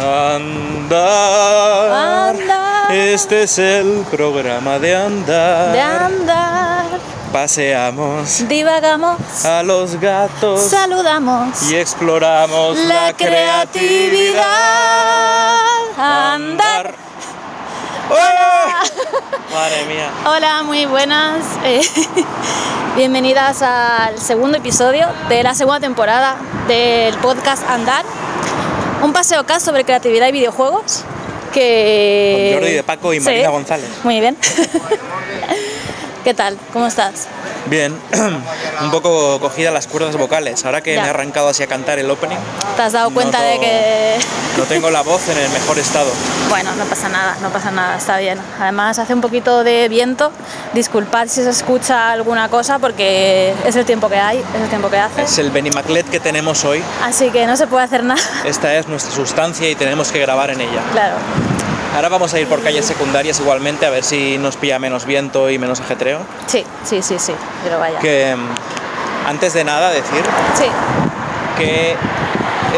Andar. Andar. Este es el programa de andar. De andar. Paseamos Divagamos. a los gatos Saludamos. y exploramos La creatividad. Andar. ¡Hola! Madre mía. Hola, muy buenas. Eh, bienvenidas al segundo episodio de la segunda temporada del podcast Andar. Un paseo cast sobre creatividad y videojuegos. Que... Con Jordi de Paco y Sí. Marina González. Muy bien. ¿Qué tal? ¿Cómo estás? Bien, un poco cogida las cuerdas vocales. Ahora que Ya. me he arrancado así a cantar el opening, ¿Te has dado cuenta de que... no tengo la voz en el mejor estado. Bueno, no pasa nada, no pasa nada, está bien. Además hace un poquito de viento. Disculpad si se escucha alguna cosa porque es el tiempo que hay, es el tiempo que hace. Es el Benny Maclet que tenemos hoy. Así que no se puede hacer nada. Esta es nuestra sustancia y tenemos que grabar en ella. Claro. Ahora vamos a ir por calles secundarias igualmente a ver si nos pilla menos viento y menos ajetreo. Sí, sí, sí, sí. Pero vaya. Que mm, antes de nada decir Sí, que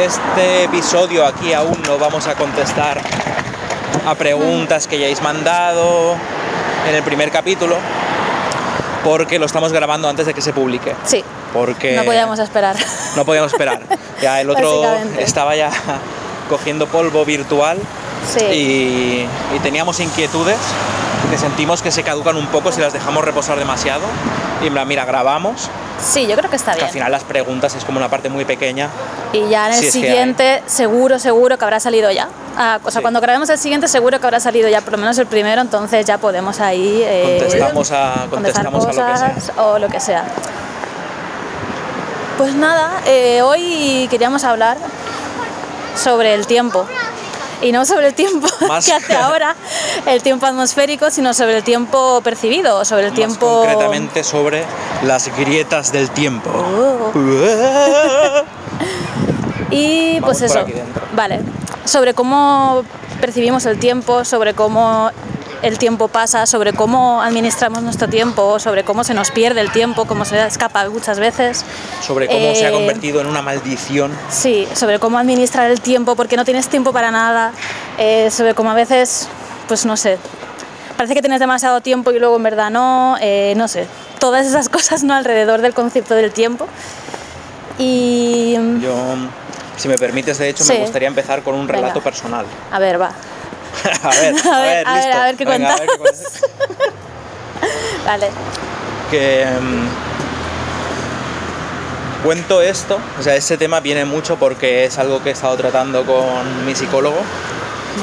este episodio aquí aún no vamos a contestar a preguntas que hayáis mandado en el primer capítulo porque lo estamos grabando antes de que se publique. sí. Porque No podíamos esperar. no podíamos esperar. Ya el otro estaba ya cogiendo polvo virtual Sí. y, y teníamos inquietudes que sentimos que se caducan un poco si las dejamos reposar demasiado. Y en plan, mira, grabamos, Sí, yo creo que está que bien. al final las preguntas es como una parte muy pequeña. Y ya en el siguiente, seguro, seguro que habrá salido ya. Ah, o sea, Sí. cuando grabemos el siguiente, seguro que habrá salido ya por lo menos el primero, entonces ya podemos ahí. eh, Contestamos a- contestamos a lo que sea. o lo que sea. Pues nada, eh, hoy queríamos hablar sobre el tiempo. Y no sobre el tiempo Más- que hace ahora, el tiempo atmosférico, sino sobre el tiempo percibido, sobre el Más tiempo. concretamente sobre las grietas del tiempo. Oh. Y Vamos pues eso, vale, sobre cómo percibimos el tiempo, sobre cómo el tiempo pasa, sobre cómo administramos nuestro tiempo, sobre cómo se nos pierde el tiempo, cómo se escapa muchas veces. sobre cómo se ha Eh, convertido en una maldición. Sí, sobre cómo administrar el tiempo porque no tienes tiempo para nada, eh, sobre cómo a veces, pues no sé, parece que tienes demasiado tiempo y luego en verdad no, eh, no sé, todas esas cosas no alrededor del concepto del tiempo. Y Yo, si me permites, de hecho, Sí. me gustaría empezar con un Venga. relato personal. a ver, va. a ver, a, ver, a ver, listo. a ver qué Venga, a ver qué cuentas. cuentas. Vale. que mm, cuento esto, o sea, ese tema viene mucho porque es algo que he estado tratando con mi psicólogo,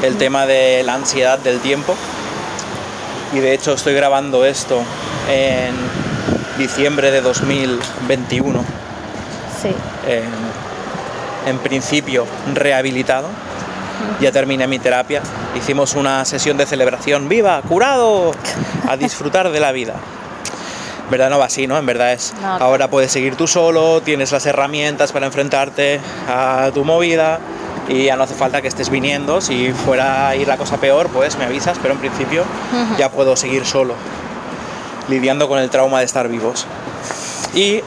el tema de la ansiedad del tiempo. Y de hecho estoy grabando esto en diciembre de 2021, Sí. en, en principio rehabilitado. Ya terminé mi terapia, hicimos una sesión de celebración, ¡viva! ¡Curado! A disfrutar de la vida. En verdad no va así, ¿no? En verdad es, No. ahora puedes seguir tú solo, tienes las herramientas para enfrentarte a tu movida y ya no hace falta que estés viniendo. Si fuera a ir la cosa peor, pues me avisas, pero en principio ya puedo seguir solo, lidiando con el trauma de estar vivos. Y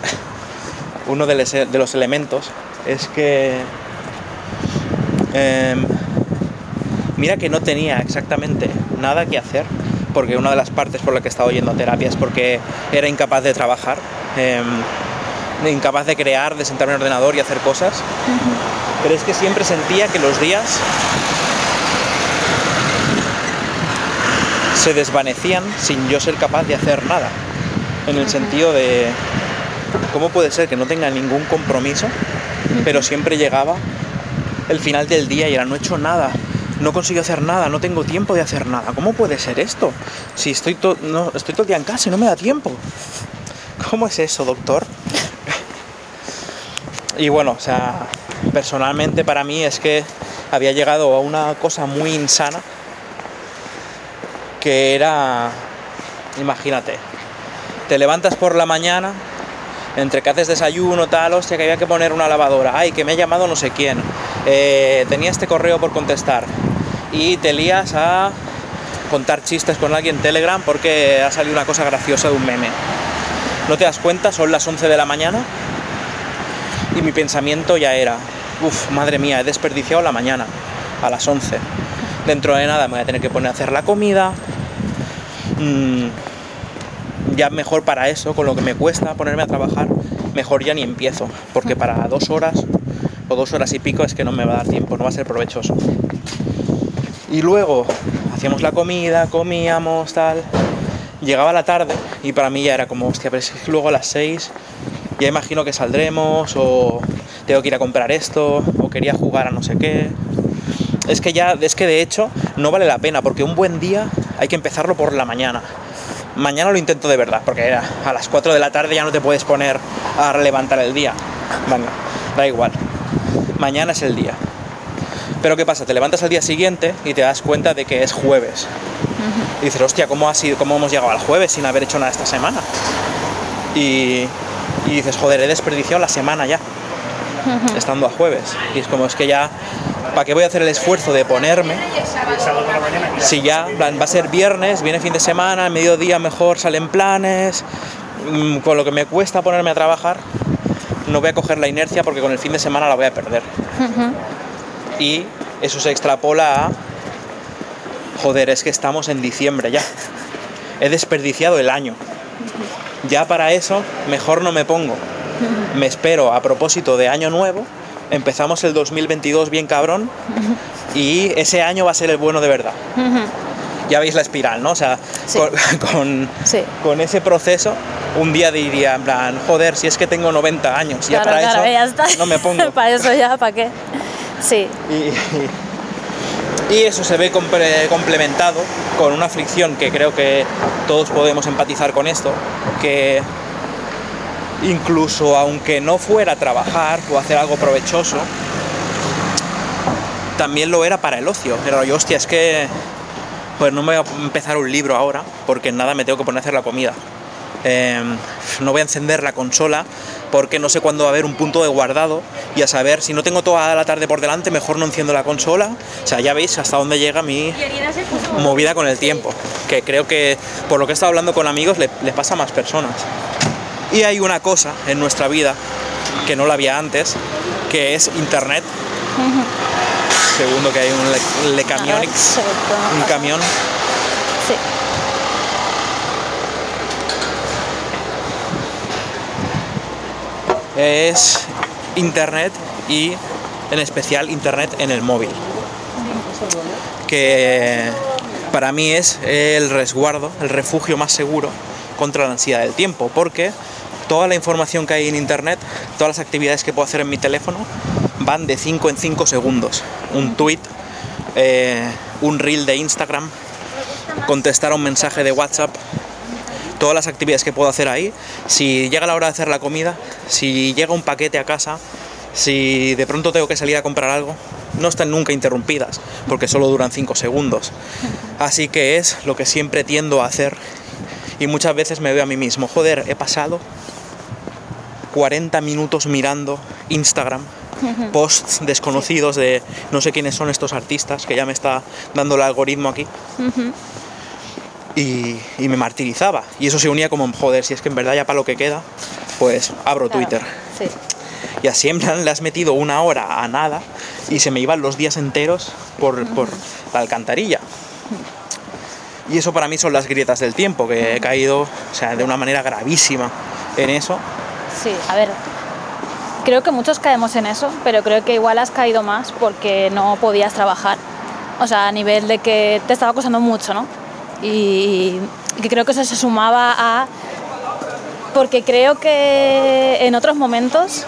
uno de les- de los elementos es que Em, mira que no tenía exactamente nada que hacer, porque una de las partes por la que he estado yendo a terapia es porque era incapaz de trabajar, em, incapaz de crear, de sentarme en el ordenador y hacer cosas. Pero es que siempre sentía que los días se desvanecían sin yo ser capaz de hacer nada. En el sentido de cómo puede ser que no tenga ningún compromiso, pero siempre llegaba el final del día y era no he hecho nada, no consigo hacer nada, no tengo tiempo de hacer nada. ¿Cómo puede ser esto? Si estoy, to- no, estoy todo el día en casa y no me da tiempo. ¿Cómo es eso, doctor? Y bueno, o sea, personalmente para mí es que había llegado a una cosa muy insana que era, imagínate, te levantas por la mañana, entre que haces desayuno, tal, hostia, que había que poner una lavadora, ay, que me ha llamado no sé quién, eh, tenía este correo por contestar, y te lías a contar chistes con alguien en Telegram porque ha salido una cosa graciosa de un meme. No te das cuenta, son las 11 de la mañana y mi pensamiento ya era, uff, madre mía, he desperdiciado la mañana a las 11. Dentro de nada me voy a tener que poner a hacer la comida. Mm, ya mejor para eso, con lo que me cuesta ponerme a trabajar, mejor ya ni empiezo, porque para dos horas o dos horas y pico es que no me va a dar tiempo, no va a ser provechoso. Y luego hacíamos la comida, comíamos, tal. Llegaba la tarde y para mí ya era como, hostia, pero es que luego a las 6 ya imagino que saldremos o tengo que ir a comprar esto o quería jugar a no sé qué. Es que ya, es que de hecho no vale la pena porque un buen día hay que empezarlo por la mañana. Mañana lo intento de verdad porque a las 4 de la tarde ya no te puedes poner a levantar el día. Venga, da igual. Mañana es el día. Pero ¿qué pasa? Te levantas al día siguiente y te das cuenta de que es jueves. Y dices, hostia, ¿cómo, ha sido, ¿cómo hemos llegado al jueves sin haber hecho nada esta semana? Y, y dices, joder, he desperdiciado la semana ya, estando a jueves. Y es como, es que ya, ¿para qué voy a hacer el esfuerzo de ponerme? Si ya, plan, va a ser viernes, viene fin de semana, mediodía mejor salen planes, mm, con lo que me cuesta ponerme a trabajar, no voy a coger la inercia porque con el fin de semana la voy a perder. Y eso se extrapola a, joder, es que estamos en diciembre ya. He desperdiciado el año. Ya para eso, mejor no me pongo. Me espero a propósito de año nuevo. Empezamos el 2022 bien cabrón. Y ese año va a ser el bueno de verdad. Ya veis la espiral, ¿no? O sea, Sí. con, con, Sí. con ese proceso, un día diría, en plan, joder, si es que tengo 90 años. ya para claro, eso ya está. no me pongo. para eso ya, ¿para qué? Sí, Y, y eso se ve comple- complementado con una fricción que creo que todos podemos empatizar con esto, que incluso aunque no fuera trabajar o hacer algo provechoso, también lo era para el ocio. Pero yo, hostia, es que pues no me voy a empezar un libro ahora, porque nada me tengo que poner a hacer la comida. Eh, no voy a encender la consola porque no sé cuándo va a haber un punto de guardado y a saber si no tengo toda la tarde por delante mejor no enciendo la consola. O sea ya veis hasta dónde llega mi movida con el tiempo que creo que por lo que he estado hablando con amigos le, le pasa a más personas. Y hay una cosa en nuestra vida que no la había antes que es internet. Segundo que hay un le, le todo. un camión. Sí. Es internet y en especial internet en el móvil que para mí es el resguardo, el refugio más seguro contra la ansiedad del tiempo porque toda la información que hay en internet, todas las actividades que puedo hacer en mi teléfono van de 5 en 5 segundos. Un tweet, eh, un reel de Instagram, contestar a un mensaje de WhatsApp, todas las actividades que puedo hacer ahí. Si llega la hora de hacer la comida, si llega un paquete a casa, si de pronto tengo que salir a comprar algo, no están nunca interrumpidas, porque solo duran 5 segundos. Así que es lo que siempre tiendo a hacer. Y muchas veces me veo a mí mismo, joder, he pasado 40 minutos mirando Instagram, posts desconocidos de no sé quiénes son estos artistas, que ya me está dando el algoritmo aquí y, y me martirizaba. Y eso se unía como, joder, si es que en verdad ya para lo que queda, pues abro Claro, Twitter. Sí. Y así en plan le has metido una hora a nada y se me iban los días enteros por, por la alcantarilla. Y eso para mí son las grietas del tiempo, que he caído, o sea, de una manera gravísima en eso. Sí, a ver. Creo que muchos caemos en eso, pero creo que igual has caído más porque no podías trabajar. O sea, a nivel de que te estaba costando mucho, ¿no? Y, que creo que eso se sumaba a... Porque creo que en otros momentos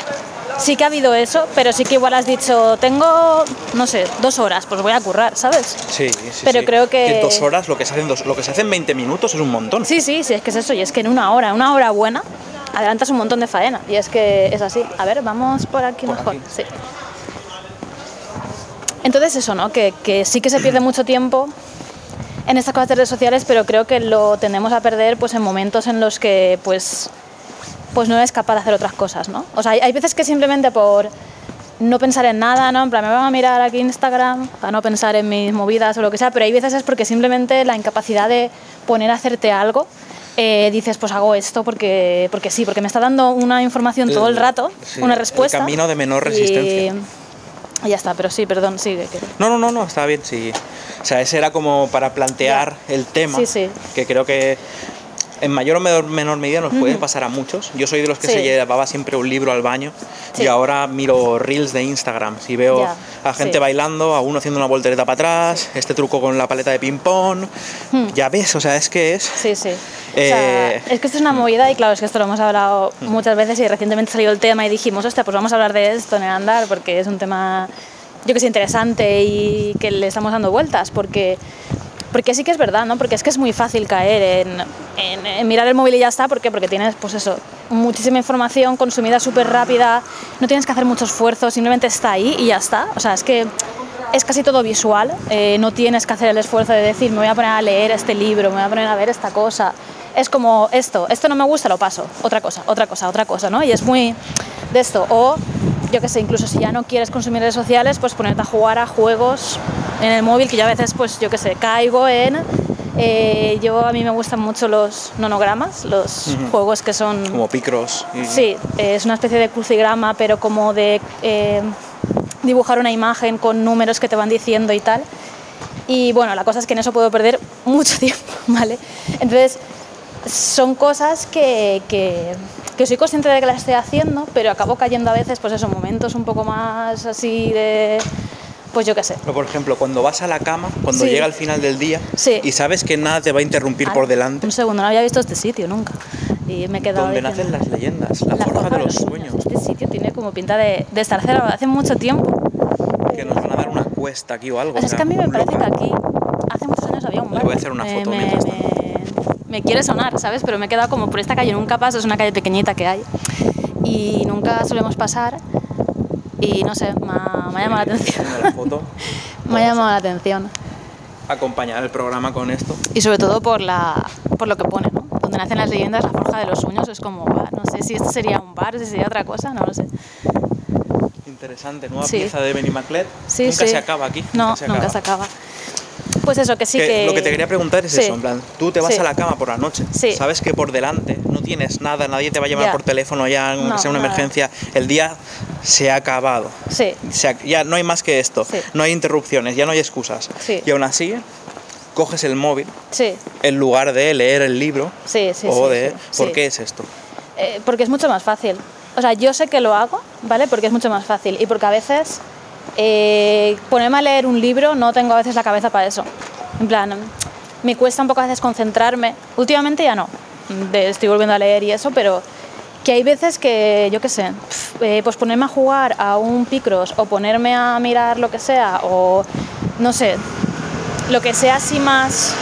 sí que ha habido eso, pero sí que igual has dicho, tengo, no sé, dos horas, pues voy a currar, ¿sabes? Sí, sí. Pero sí. creo que- en dos horas lo que se hace en dos, lo que se hace en 20 minutos es un montón. Sí, sí, sí, es que es eso, y es que en una hora, una hora buena, adelantas un montón de faena, y es que es así. A ver, vamos por aquí Por mejor, aquí. sí. Entonces eso, ¿no? Que, que sí que se pierde mucho tiempo en estas cosas de redes sociales, pero creo que lo tendemos a perder pues en momentos en los que pues pues no eres capaz de hacer otras cosas, ¿no? O sea, hay, hay veces que simplemente por no pensar en nada, ¿no? En plan, me van a mirar aquí Instagram para no pensar en mis movidas o lo que sea, pero hay veces es porque simplemente la incapacidad de poner a hacerte algo, eh, dices, pues hago esto porque, porque sí, porque me está dando una información todo el El- rato, sí, una el respuesta. camino de menor resistencia. Y ya está, pero sí, perdón, sigue. que- No, no, no, no, está bien, sí. O sea, ese era como para plantear el tema, Sí, sí. que creo que en mayor o menor, menor medida nos puede pasar a muchos. Yo soy de los que Sí. se llevaba siempre un libro al baño Sí. y ahora miro reels de Instagram. Si veo a gente sí. bailando, a uno haciendo una voltereta para atrás, este truco con la paleta de ping-pong, ya ves, o sea, es que es... Hmm. Sí, sí. Eh, O sea, es que esto es una movida y claro, es que esto lo hemos hablado muchas veces y recientemente salió el tema y dijimos, hostia, pues vamos a hablar de esto en el andar porque es un tema, yo que sé, interesante y que le estamos dando vueltas porque, porque sí que es verdad, ¿no? Porque es que es muy fácil caer en, mirar el móvil y ya está, ¿por qué? Porque tienes, pues eso, muchísima información consumida súper rápida, no tienes que hacer mucho esfuerzo, simplemente está ahí y ya está. O sea, es que es casi todo visual, eh, no tienes que hacer el esfuerzo de decir, me voy a poner a leer este libro, me voy a poner a ver esta cosa. Es como esto, esto no me gusta, lo paso, otra cosa, otra cosa, otra cosa, ¿no? Y es muy de esto. O, yo qué sé, incluso si ya no quieres consumir redes sociales, pues ponerte a jugar a juegos en el móvil, que yo a veces, pues yo qué sé, caigo en... eh, yo a mí me gustan mucho los nonogramas, los juegos que son... Como picros. y- Sí, eh, es una especie de crucigrama, pero como de eh, dibujar una imagen con números que te van diciendo y tal. Y bueno, la cosa es que en eso puedo perder mucho tiempo, ¿vale? Entonces, son cosas que, que, que soy consciente de que las estoy haciendo, pero acabo cayendo a veces, pues esos momentos un poco más así de, pues yo qué sé. Pero, por ejemplo, cuando vas a la cama, cuando Sí. llega el final del día Sí. y sabes que nada te va a interrumpir por Ah, delante, Un segundo, no había visto este sitio nunca. Y me he quedado donde diciendo- nacen las leyendas, la, forja de los sueños, Este sitio tiene como pinta de, de estar cerrado hace mucho tiempo. que nos van a dar una cuesta aquí o algo. O sea, es que a mí me un parece que aquí hace muchos años había un Le bar. voy a hacer una foto me, mientras me, me quiere sonar, ¿sabes? Pero me he quedado como por esta calle, nunca paso, es una calle pequeñita que hay. Y nunca solemos pasar. Y no sé, me ha, me ha llamado la atención. La foto, Me ha llamado la atención. acompañar el programa con esto. Y sobre todo por, la, por lo que pone, ¿no? Donde nacen las leyendas, la forja de los sueños, es como, "Buah, no sé si esto sería un bar, si sería otra cosa, no lo sé. Interesante, nueva Sí. pieza de Benny Maclet. Sí, nunca sí. se acaba aquí. No, nunca se nunca acaba. se acaba. Pues eso, que sí Que que... Lo que te quería preguntar es Sí. eso, en plan, tú te vas Sí. a la cama por la noche, Sí. sabes que por delante no tienes nada, nadie te va a llamar Ya. por teléfono ya, aunque No, sea una nada. emergencia, el día se ha acabado. Sí, Se ya no hay más que esto, no hay interrupciones, ya no hay excusas. Sí. Y aún así, coges el móvil sí, en lugar de leer el libro sí, sí. o de... ¿Por qué es esto? Eh, porque es mucho más fácil. O sea, yo sé que lo hago, ¿vale? Porque es mucho más fácil. Y porque a veces eh, ponerme a leer un libro no tengo a veces la cabeza para eso. En plan, me cuesta un poco a veces concentrarme. Últimamente ya no. Estoy volviendo a leer y eso, pero que hay veces que, yo qué sé, eh, pues ponerme a jugar a un Picross o ponerme a mirar lo que sea o no sé, lo que sea así más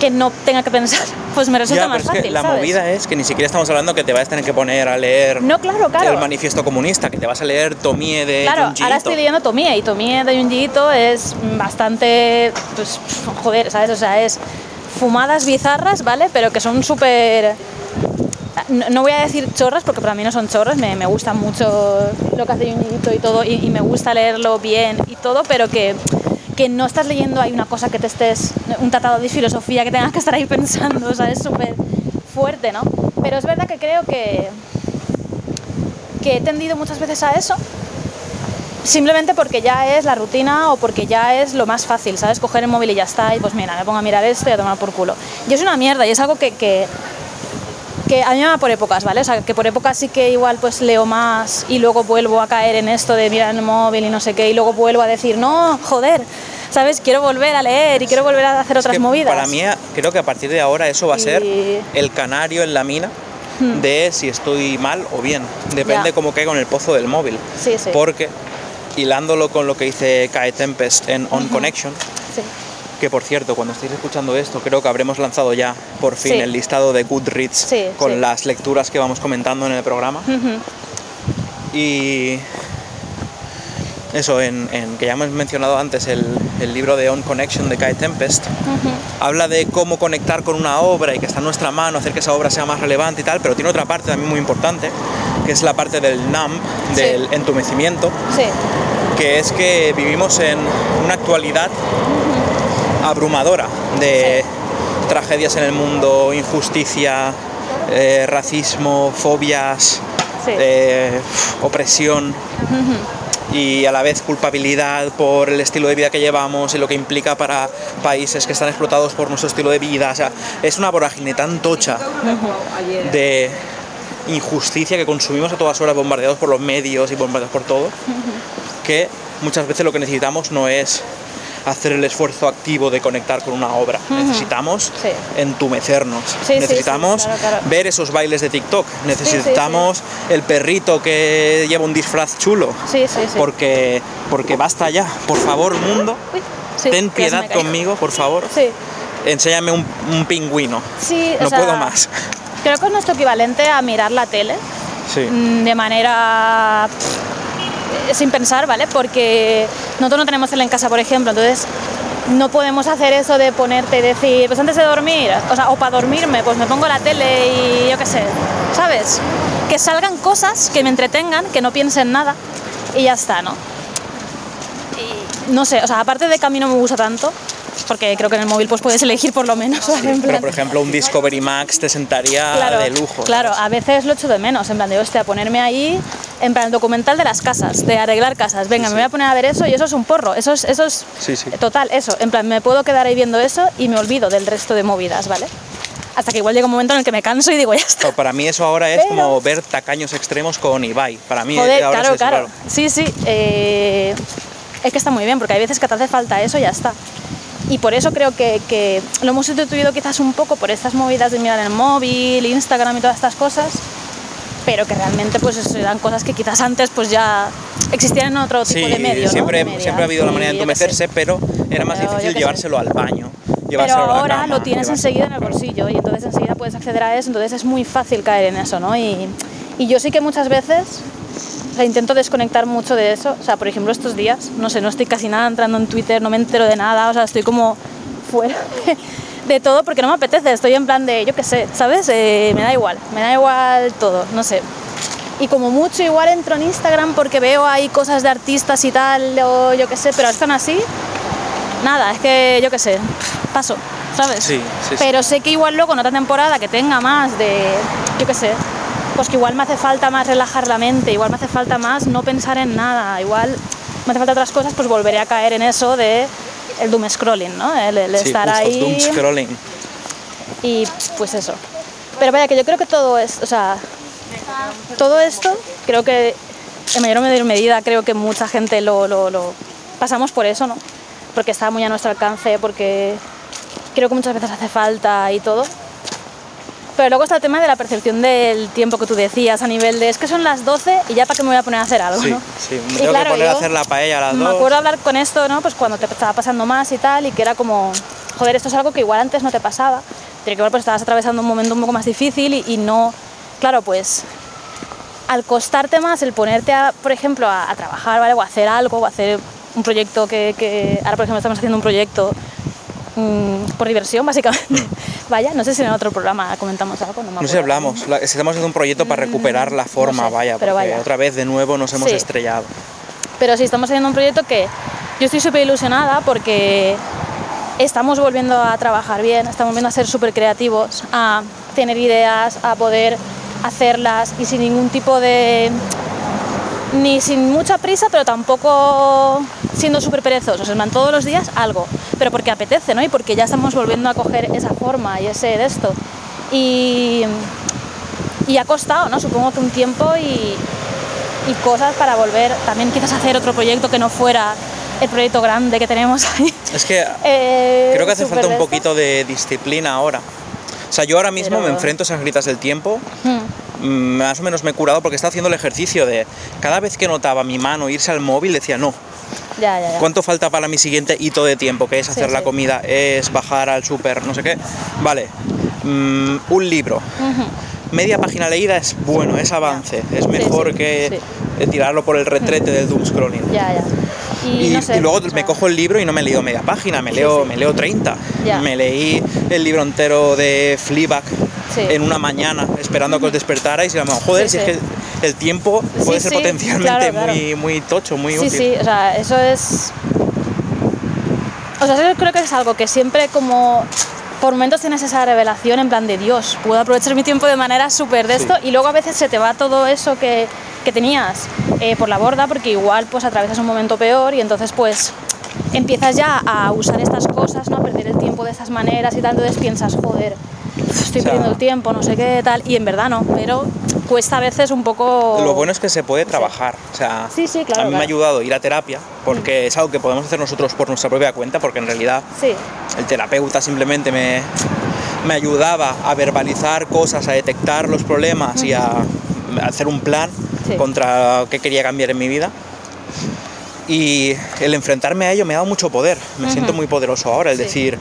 que no tenga que pensar, pues me resulta ya, más pero es fácil. que la ¿sabes? movida es que ni siquiera estamos hablando que te vas a tener que poner a leer No, claro, claro. el manifiesto comunista, que te vas a leer Tomie de Claro, ahora estoy leyendo Tomie y Tomie de Junji Ito es bastante, pues, joder, ¿sabes? O sea, es fumadas bizarras, ¿vale? Pero que son súper... No, no voy a decir chorras porque para mí no son chorras, me, me gusta mucho lo que hace Junji Ito y todo y, y me gusta leerlo bien y todo, pero que, que no estás leyendo ahí una cosa que te estés, un tratado de filosofía que tengas que estar ahí pensando, o sea, es súper fuerte, ¿no? Pero es verdad que creo que, que he tendido muchas veces a eso simplemente porque ya es la rutina o porque ya es lo más fácil, ¿sabes? Coger el móvil y ya está, y pues mira, me pongo a mirar esto y a tomar por culo. Y es una mierda, y es algo que, que a mí me va por épocas, ¿vale? O sea, que por épocas sí que igual pues leo más y luego vuelvo a caer en esto de mirar el móvil y no sé qué, y luego vuelvo a decir, no, joder, ¿sabes? Quiero volver a leer y quiero volver a hacer Es otras que movidas. Para mí, creo que a partir de ahora eso va a ser el canario en la mina de si estoy mal o bien. Depende Ya. cómo caigo en el pozo del móvil. Sí, sí. Porque, hilándolo con lo que dice Kai Tempest en On Connection, Sí. Que por cierto, cuando estéis escuchando esto, creo que habremos lanzado ya por fin Sí. el listado de Goodreads Sí, con sí. las lecturas que vamos comentando en el programa. Y eso, en, en- que ya hemos mencionado antes, el, el libro de On Connection de Kai Tempest, habla de cómo conectar con una obra y que está en nuestra mano, hacer que esa obra sea más relevante y tal, pero tiene otra parte también muy importante, que es la parte del Sí. del entumecimiento, que es que vivimos en una actualidad abrumadora de tragedias en el mundo, injusticia, eh, racismo, fobias, Sí. eh, opresión y a la vez culpabilidad por el estilo de vida que llevamos y lo que implica para países que están explotados por nuestro estilo de vida. O sea, es una vorágine tan tocha de injusticia que consumimos a todas horas bombardeados por los medios y bombardeados por todo, que muchas veces lo que necesitamos no es hacer el esfuerzo activo de conectar con una obra. Necesitamos Sí. entumecernos. Sí, necesitamos sí, claro, claro. ver esos bailes de TikTok. Necesitamos el perrito que lleva un disfraz chulo. Sí, sí, sí. Porque, porque basta ya. Por favor, mundo, ten piedad conmigo, por favor. Enséñame un, un pingüino. O No sea, puedo más. Creo que es nuestro equivalente a mirar la tele Sí. mm, de manera sin pensar, ¿vale? Porque nosotros no tenemos tele en casa, por ejemplo, entonces no podemos hacer eso de ponerte y decir, pues antes de dormir, o sea, o para dormirme, pues me pongo la tele y yo qué sé, ¿sabes? Que salgan cosas que me entretengan, que no piense en nada y ya está, ¿no? Y no sé, o sea, aparte de que a mí no me gusta tanto, porque creo que en el móvil pues puedes elegir por lo menos, Pero por ejemplo, un Discovery Max te sentaría de lujo. Claro, ¿sabes? a veces lo echo de menos, en plan de, hostia, ponerme ahí, en plan el documental de las casas, de arreglar casas. Venga, Sí, me voy a poner a ver eso y eso es un porro, eso es, eso es Sí, sí. total, eso. En plan, me puedo quedar ahí viendo eso y me olvido del resto de movidas, ¿vale? Hasta que igual llega un momento en el que me canso y digo, ya está. Para mí eso ahora es Pero- como ver tacaños extremos con Ibai. Para mí Joder, ahora claro, es claro. Sí, sí. eh, es que está muy bien, porque hay veces que te hace falta eso y ya está. Y por eso creo que, que lo hemos sustituido quizás un poco por estas movidas de mirar el móvil, Instagram y todas estas cosas, pero que realmente pues eran cosas que quizás antes pues ya existían en otro tipo Sí, de medio, ¿no? siempre, De siempre ha habido la manera de entumecerse, pero era más Pero difícil sé. llevárselo al baño. Pero ahora cama, lo tienes enseguida en el bolsillo y entonces enseguida puedes acceder a eso, entonces es muy fácil caer en eso, ¿no? Y, y yo sí que muchas veces o sea, intento desconectar mucho de eso, o sea, por ejemplo estos días, no sé, no estoy casi nada entrando en Twitter, no me entero de nada, o sea, estoy como fuera de, todo porque no me apetece, estoy en plan de, yo qué sé, ¿sabes? Eh, me da igual, me da igual todo, no sé. Y como mucho igual entro en Instagram porque veo ahí cosas de artistas y tal, o yo qué sé, pero están así, nada, es que yo qué sé, paso, ¿sabes? Sí, sí, sí. Pero sé que igual luego en otra temporada que tenga más de, yo qué sé, pues que igual me hace falta más relajar la mente, igual me hace falta más no pensar en nada, igual me hace falta otras cosas, pues volveré a caer en eso de el doom scrolling, ¿no? El, el Sí, estar justo, ahí doom scrolling. y pues eso. Pero vaya, que yo creo que todo es, o sea, todo esto, creo que en mayor o menor medida, creo que mucha gente lo, lo, lo pasamos por eso, ¿no? Porque está muy a nuestro alcance, porque creo que muchas veces hace falta y todo. Pero luego está el tema de la percepción del tiempo que tú decías, a nivel de es que son las 12 y ya para qué me voy a poner a hacer algo, Sí, ¿no? sí, me Y tengo claro, que poner a hacer la paella a las Me dos. acuerdo hablar con esto, ¿no? Pues cuando te estaba pasando más y tal, y que era como, joder, esto es algo que igual antes no te pasaba, pero que igual pues estabas atravesando un momento un poco más difícil y, y no, claro, pues al costarte más el ponerte, a, por ejemplo, a, a trabajar, ¿vale? O a hacer algo, o a hacer un proyecto que, que ahora, por ejemplo, estamos haciendo un proyecto mm, por diversión, básicamente. Vaya, no sé si en otro programa comentamos algo, no me No sé si hablamos, la- estamos haciendo un proyecto para recuperar la forma, Mm, sé, vaya, pero porque vaya. otra vez de nuevo nos hemos Sí. estrellado. Pero sí, estamos haciendo un proyecto que yo estoy súper ilusionada porque estamos volviendo a trabajar bien, estamos volviendo a ser súper creativos, a tener ideas, a poder hacerlas y sin ningún tipo de... ni sin mucha prisa, pero tampoco siendo súper perezosos. En plan, todos los días algo, pero porque apetece, ¿no? Y porque ya estamos volviendo a coger esa forma y ese de esto. Y, y ha costado, ¿no? Supongo que un tiempo y, y cosas para volver también quizás hacer otro proyecto que no fuera el proyecto grande que tenemos ahí. Es que Eh, creo que hace falta un poquito de disciplina ahora. O sea, yo ahora mismo Pero- me enfrento a esas gritas del tiempo. Mm, mm, Más o menos me he curado porque estaba haciendo el ejercicio de cada vez que notaba mi mano irse al móvil decía no. Ya, ya, ya. ¿Cuánto falta para mi siguiente hito de tiempo? Que es Sí, hacer la sí. comida, es bajar al súper, no sé qué. Vale, mm, un libro. Media página leída es bueno, es avance. Es mejor sí, que tirarlo por el retrete del doom scrolling. Ya, ya. Y, Y, no sé, y luego me cojo el libro y no me he leído media página, me Sí, leo, sí. me leo 30. Ya. Me leí el libro entero de Fleabag Sí. en una mañana, esperando que os despertarais y a lo mejor, joder, Sí, si sí. es que el tiempo puede Sí, ser sí, potencialmente claro, claro. Muy, muy tocho, muy Sí, útil. sí, o sea, eso es. O sea, eso creo que es algo que siempre como. Por momentos tienes esa revelación en plan de Dios, puedo aprovechar mi tiempo de manera súper de Sí. esto y luego a veces se te va todo eso que, que tenías eh, por la borda porque igual pues atraviesas un momento peor y entonces pues empiezas ya a usar estas cosas, ¿no? A perder el tiempo de estas maneras y tal, entonces piensas, joder, estoy O sea- perdiendo el tiempo, no sé qué tal, y en verdad no, pero cuesta a veces un poco... Lo bueno es que se puede trabajar. O sea, Sí, sí, claro, a mí me ha ayudado ir a terapia porque es algo que podemos hacer nosotros por nuestra propia cuenta porque en realidad Sí, el terapeuta simplemente me, me ayudaba a verbalizar cosas, a detectar los problemas y a, a hacer un plan Sí. contra qué quería cambiar en mi vida. Y el enfrentarme a ello me ha dado mucho poder. Me siento muy poderoso ahora, el Sí. decir,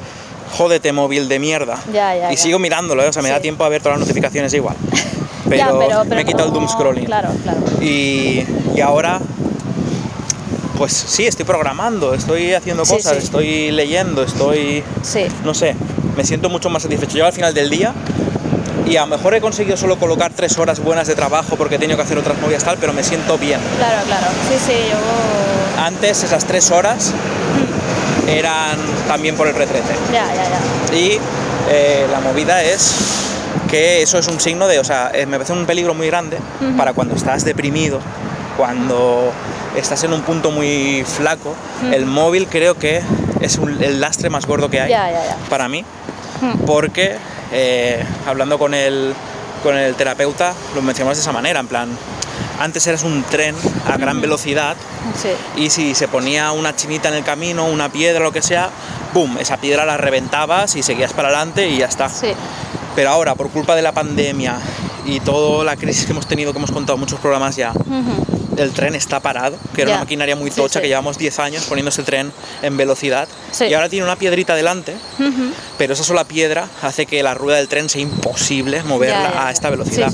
jódete móvil de mierda. Ya, ya, y ya. sigo mirándolo, ¿eh? o sea, me da tiempo a ver todas las notificaciones igual. Pero, Ya, pero- pero me he quitado el doom scrolling. Claro, claro. Y, y ahora, pues sí, estoy programando, estoy haciendo cosas, estoy leyendo, estoy, Sí, no sé, me siento mucho más satisfecho. Yo al final del día, y a lo mejor he conseguido solo colocar tres horas buenas de trabajo porque he tenido que hacer otras movidas tal, pero me siento bien. claro, claro. Sí, sí, yo. Antes esas tres horas eran también por el retrete. Ya, ya, ya. Y eh, la movida es que eso es un signo de, o sea, eh, me parece un peligro muy grande para cuando estás deprimido, cuando estás en un punto muy flaco. El móvil creo que es un- el lastre más gordo que hay para mí, porque eh, hablando con el, con el terapeuta lo mencionamos de esa manera, en plan, antes eras un tren a gran velocidad Sí, y si se ponía una chinita en el camino, una piedra, lo que sea, ¡boom! Esa piedra la reventabas y seguías para adelante y ya está. sí, Pero ahora, por culpa de la pandemia y toda la crisis que hemos tenido, que hemos contado muchos programas ya, el tren está parado, que era una maquinaria muy tocha, sí. que llevamos 10 años poniéndose el tren en velocidad, Sí. y ahora tiene una piedrita delante, pero esa sola piedra hace que la rueda del tren sea imposible moverla a esta velocidad.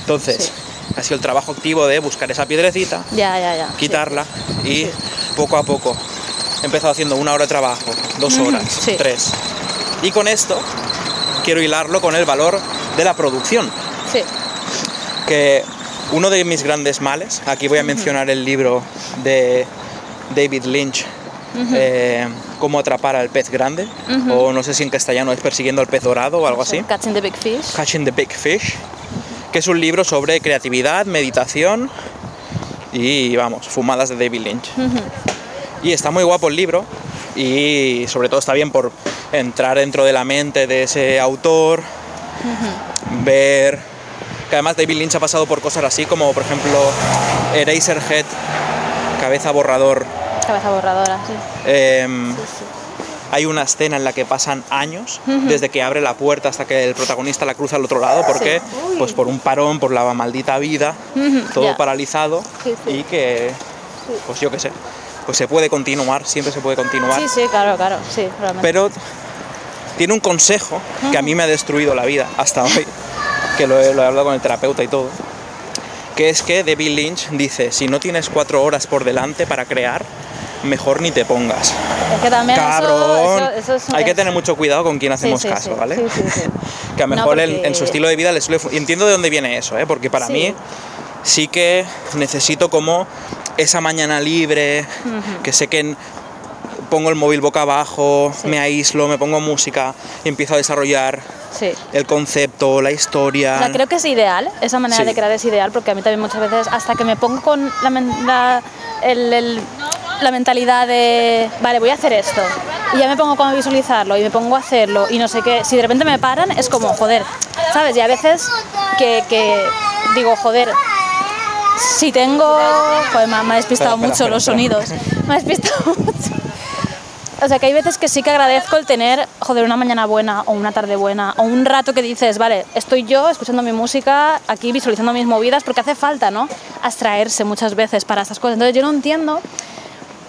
Entonces, ha sido el trabajo activo de buscar esa piedrecita, quitarla y poco a poco he empezado haciendo una hora de trabajo, dos horas, tres. Y con esto quiero hilarlo con el valor de la producción, Sí, que uno de mis grandes males, aquí voy a mencionar el libro de David Lynch, eh, Cómo atrapar al pez grande, o no sé si en castellano es Persiguiendo al pez dorado o algo así. Catching the Big Fish. Catching the Big Fish, que es un libro sobre creatividad, meditación y, vamos, fumadas de David Lynch. Y está muy guapo el libro y sobre todo está bien por entrar dentro de la mente de ese autor, ver que además David Lynch ha pasado por cosas así como por ejemplo Eraserhead, cabeza borrador. Cabeza borradora, sí. em, Sí, sí. hay una escena en la que pasan años desde que abre la puerta hasta que el protagonista la cruza al otro lado. ¿Por qué? Pues por un parón, por la maldita vida, todo paralizado y que, pues yo qué sé, pues se puede continuar, siempre se puede continuar. Sí, sí, claro, claro, sí, realmente. Pero tiene un consejo que a mí me ha destruido la vida hasta hoy, que lo he, lo he hablado con el terapeuta y todo, que es que David Lynch dice, si no tienes cuatro horas por delante para crear, mejor ni te pongas. es que también eso- Cabrón. eso, eso es- Hay que tener mucho cuidado con quién hacemos sí, caso, sí. ¿vale? Sí. Que a lo No, mejor en- porque- en, su estilo de vida le suele... entiendo de dónde viene eso, ¿eh? Porque para mí sí que necesito como esa mañana libre, que sé que pongo el móvil boca abajo, me aíslo, me pongo música y empiezo a desarrollar Sí. el concepto, la historia. O sea, creo que es ideal, esa manera Sí. de crear es ideal, porque a mí también muchas veces, hasta que me pongo con la, men- la- el- el- la mentalidad de, vale, voy a hacer esto, y ya me pongo como a visualizarlo, y me pongo a hacerlo, y no sé qué, si de repente me paran, es como, joder, ¿sabes? Y a veces que, que digo, joder, si tengo... Joder, me, ha- me ha despistado Espera, espera, mucho espera, los espera. sonidos, me ha despistado mucho. O sea, que hay veces que sí que agradezco el tener, joder, una mañana buena o una tarde buena o un rato que dices, vale, estoy yo escuchando mi música, aquí visualizando mis movidas, porque hace falta, ¿no? Abstraerse muchas veces para estas cosas. Entonces yo no entiendo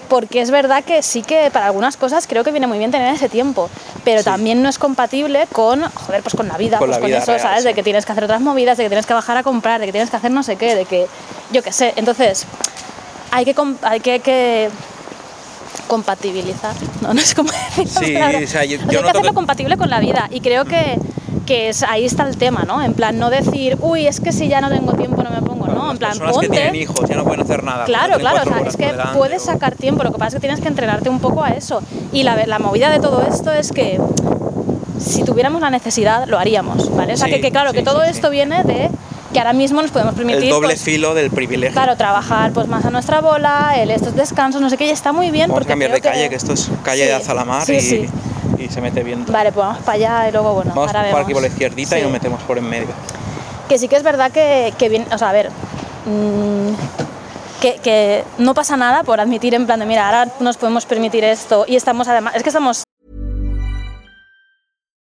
porque es verdad que sí que para algunas cosas creo que viene muy bien tener ese tiempo, pero también no es compatible con, joder, pues con la vida, Con pues la con vida eso, real, ¿sabes? sí. De que tienes que hacer otras movidas, de que tienes que bajar a comprar, de que tienes que hacer no sé qué, de que, yo qué sé. Entonces, hay que, hay que, que compatibilizar, no, no sé cómo decirlo. Sí, o sea, yo- hay que hacerlo que- compatible con la vida y creo que, que es, ahí está el tema, ¿no? En plan, no decir, uy, es que si ya no tengo tiempo no me pongo, ¿no? En plan, personas ponte... que tienen hijos ya no pueden hacer nada. Claro, claro, o sea, es que puedes o- sacar tiempo, lo que pasa es que tienes que entrenarte un poco a eso. Y la, la movida de todo esto es que si tuviéramos la necesidad, lo haríamos, ¿vale? O sea, Sí, que, que claro, sí, que todo sí, esto viene de que ahora mismo nos podemos permitir... El doble pues, filo del privilegio. Claro, trabajar pues más a nuestra bola, el, estos descansos, no sé qué, y está muy bien Vamos a cambiar de calle, que esto es calle Sí, de Azalamar sí, y, sí. y se mete bien. Vale, pues vamos para allá y luego, bueno, Vamos ahora por aquí vemos. por la izquierdita y nos metemos por en medio. Que sí que es verdad que, que bien, o sea, a ver, mm, que, que no pasa nada por admitir en plan de, mira, ahora nos podemos permitir esto y estamos además, es que estamos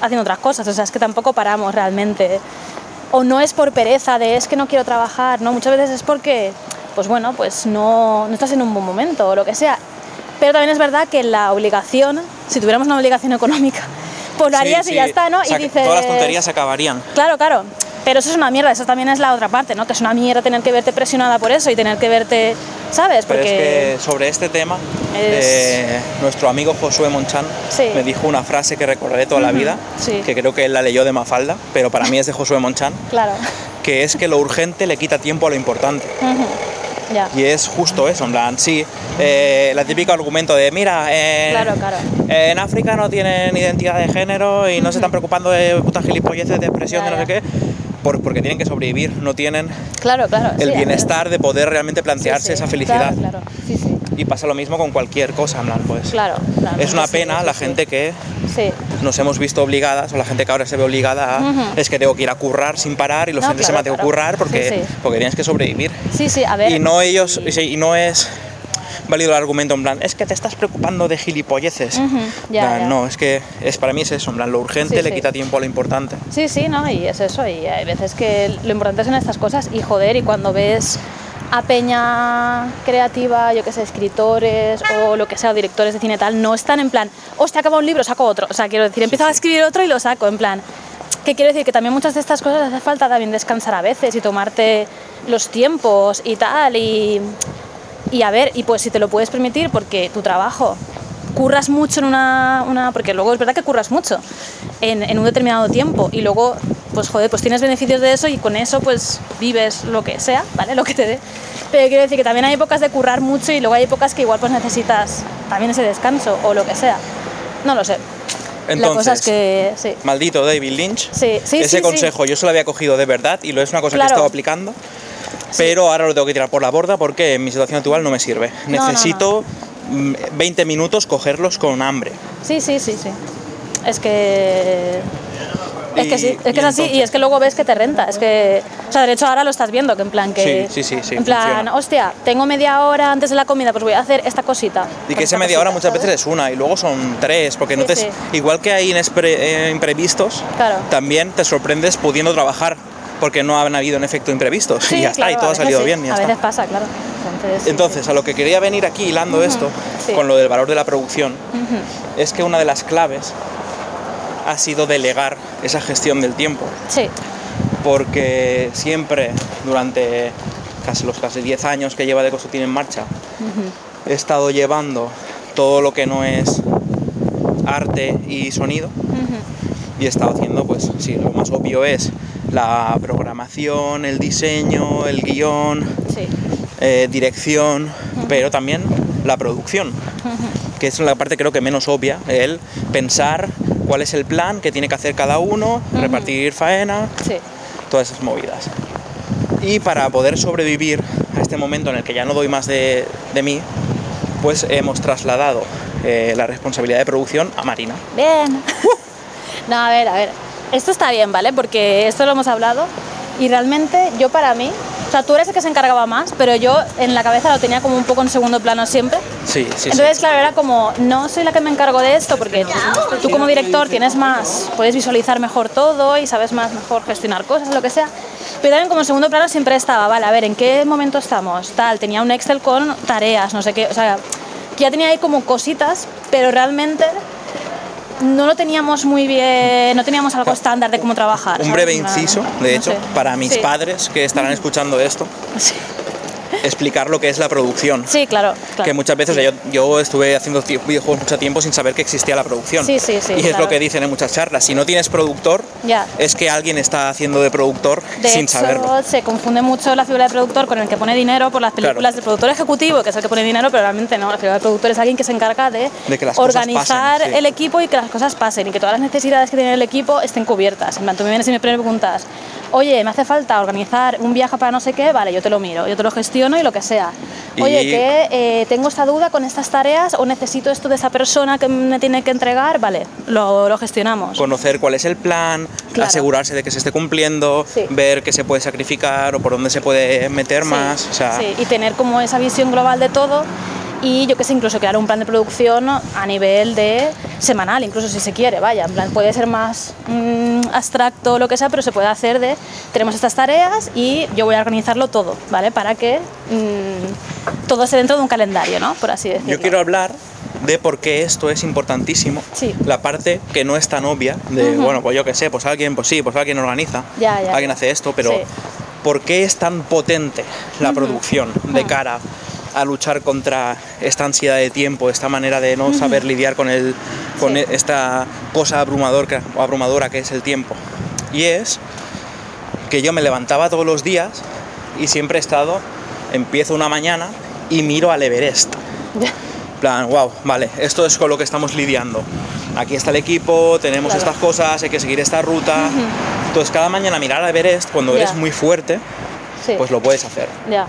haciendo otras cosas, o sea, es que tampoco paramos realmente. O no es por pereza de es que no quiero trabajar, no, muchas veces es porque, pues bueno, pues no, no estás en un buen momento o lo que sea. Pero también es verdad que la obligación, si tuviéramos una obligación económica, pues lo Sí, harías y ya está, ¿no? O sea, y dices... Todas las tonterías se acabarían. Claro, claro. Pero eso es una mierda, eso también es la otra parte, ¿no? Que es una mierda tener que verte presionada por eso y tener que verte, ¿sabes? Pero Porque es que sobre este tema, Es- eh, nuestro amigo Josué Monchan Sí. me dijo una frase que recordaré toda la vida, sí. que creo que él la leyó de Mafalda, pero para mí es de Josué Monchan, claro. que es que lo urgente le quita tiempo a lo importante. Ya. Y es justo eso, en plan, sí, eh, la típico argumento de, mira, en, Claro, claro. en África no tienen identidad de género y no se están preocupando de putas gilipolleces, de expresión, Ya, de no sé qué, por- porque tienen que sobrevivir, no tienen Claro, claro. el sí, bienestar de poder realmente plantearse Sí, esa felicidad. Claro, claro. Sí, sí. Y pasa lo mismo con cualquier cosa, en plan, pues. Claro, claro. Es una pena la gente que Sí. nos hemos visto obligadas, o la gente que ahora se ve obligada a, es que tengo que ir a currar sin parar y los No, fines claro, semana tengo que currar porque, porque tienes que sobrevivir. Sí, sí, a ver. Y no ellos, y no es válido el argumento en plan, es que te estás preocupando de gilipolleces. ya, En plan, ya. No, es que es, para mí es eso, en plan, lo urgente Sí, le sí. quita tiempo a lo importante. Sí, sí, ¿no? Y es eso, y hay veces que lo importante son estas cosas y joder, y cuando ves a peña creativa, yo que sé, escritores o lo que sea, directores de cine tal, no están en plan, hostia, acaba un libro, saco otro. O sea, quiero decir, empiezo a escribir otro y lo saco, en plan. Que quiero decir que también muchas de estas cosas hace falta también descansar a veces y tomarte los tiempos y tal, y, y a ver, y pues si te lo puedes permitir, porque tu trabajo curras mucho en una, una- porque luego es verdad que curras mucho en, en un determinado tiempo y luego pues joder pues tienes beneficios de eso y con eso pues vives lo que sea vale lo que te dé. Pero quiero decir que también hay épocas de currar mucho y luego hay épocas que igual pues necesitas también ese descanso o lo que sea. No lo sé. La cosa Entonces, es que sí. maldito David Lynch, Sí, sí, ese consejo yo se lo había cogido de verdad y lo es una cosa que he Claro. estado aplicando. Pero ahora lo tengo que tirar por la borda porque en mi situación actual no me sirve. No, no, Necesito mm, 20 minutos cogerlos con hambre. sí sí sí sí es que es que sí, es que es así y es que luego ves que te renta, es que, o sea, de hecho ahora lo estás viendo, que en plan que, Sí, sí, sí, sí, en plan, funciona. hostia, tengo media hora antes de la comida, pues voy a hacer esta cosita. Y Pues que esa esta media hora muchas ¿sabes? veces es una y luego son tres, porque no Sí, te, sí. igual que hay inespre- eh, imprevistos, Claro. también te sorprendes pudiendo trabajar porque no han habido en efecto imprevistos Sí, y ya está, y todo ha salido sí, bien y ya a está. veces pasa, claro. Entonces, a lo que quería venir aquí hilando esto, sí. con lo del valor de la producción, es que una de las claves ha sido delegar esa gestión del tiempo. Sí, porque siempre durante casi los casi 10 años que lleva de Costutín en marcha he estado llevando todo lo que no es arte y sonido y he estado haciendo pues sí lo más obvio es la programación el diseño el guion sí, eh, dirección pero también la producción que es la parte creo que menos obvia el pensar cuál es el plan que tiene que hacer cada uno repartir faena sí. todas esas movidas. Y para poder sobrevivir a este momento en el que ya no doy más de, de mí, pues hemos trasladado eh, la responsabilidad de producción a Marina. Bien. No, a ver, a ver. Esto está bien, ¿vale? Porque esto lo hemos hablado y realmente yo para mí, o sea, tú eres el que se encargaba más, pero yo en la cabeza lo tenía como un poco en segundo plano siempre. Sí, sí, Entonces, sí. claro, era como, no soy la que me encargo de esto, porque tú como director tienes más, puedes visualizar mejor todo y sabes más mejor gestionar cosas, lo que sea. Pero también como en segundo plano siempre estaba, vale, a ver, ¿en qué momento estamos? Tal, tenía un Excel con tareas, no sé qué, o sea, que ya tenía ahí como cositas, pero realmente no lo teníamos muy bien, no teníamos algo estándar de cómo trabajar. Un breve inciso, de hecho, sé. para mis Sí. padres que estarán escuchando esto, Sí, explicar lo que es la producción. Sí, claro, claro. Que muchas veces yo, yo estuve haciendo videojuegos mucho tiempo sin saber que existía la producción. Sí, sí, sí, Y es lo que dicen en muchas charlas. Si no tienes productor, Ya. es que alguien está haciendo de productor De sin hecho, saberlo. se confunde mucho la figura de productor con el que pone dinero por las películas Claro. del productor ejecutivo, que es el que pone dinero, pero realmente no. La figura del productor es alguien que se encarga de, que organizar pasen, sí. el equipo y que las cosas pasen y que todas las necesidades que tiene el equipo estén cubiertas. En plan, tú me vienes y me preguntas, oye, me hace falta organizar un viaje para no sé qué, vale, yo te lo miro, yo te lo gestiono y lo que sea. Oye, Y- que eh, tengo esta duda con estas tareas o necesito esto de esa persona que me tiene que entregar, vale, lo, lo gestionamos. conocer cuál es el plan, Claro. asegurarse de que se esté cumpliendo, Sí. ver qué se puede sacrificar o por dónde se puede meter Sí, más. O sea, sí, y tener como esa visión global de todo y yo que sé, incluso crear un plan de producción a nivel de semanal, incluso si se quiere, vaya, en plan puede ser más mm, abstracto o lo que sea, pero se puede hacer de tenemos estas tareas y yo voy a organizarlo todo, ¿vale? Para que mm, todo esté dentro de un calendario, ¿no? Por así decirlo. yo quiero hablar de por qué esto es importantísimo. Sí. La parte que no es tan obvia de, bueno, pues yo qué sé, pues alguien, pues sí, pues alguien organiza, Ya, ya, alguien hace esto, pero Sí. ¿por qué es tan potente la producción de cara a luchar contra esta ansiedad de tiempo, esta manera de no saber lidiar con, el, con Sí. esta cosa abrumador que- o abrumadora que es el tiempo? Y es que yo me levantaba todos los días y siempre he estado, empiezo una mañana y miro al Everest. Plan, wow, vale, esto es con lo que estamos lidiando. Aquí está el equipo, tenemos Claro. estas cosas, hay que seguir esta ruta. Entonces, cada mañana mirar al Everest, cuando eres muy fuerte, Sí. pues lo puedes hacer. Ya.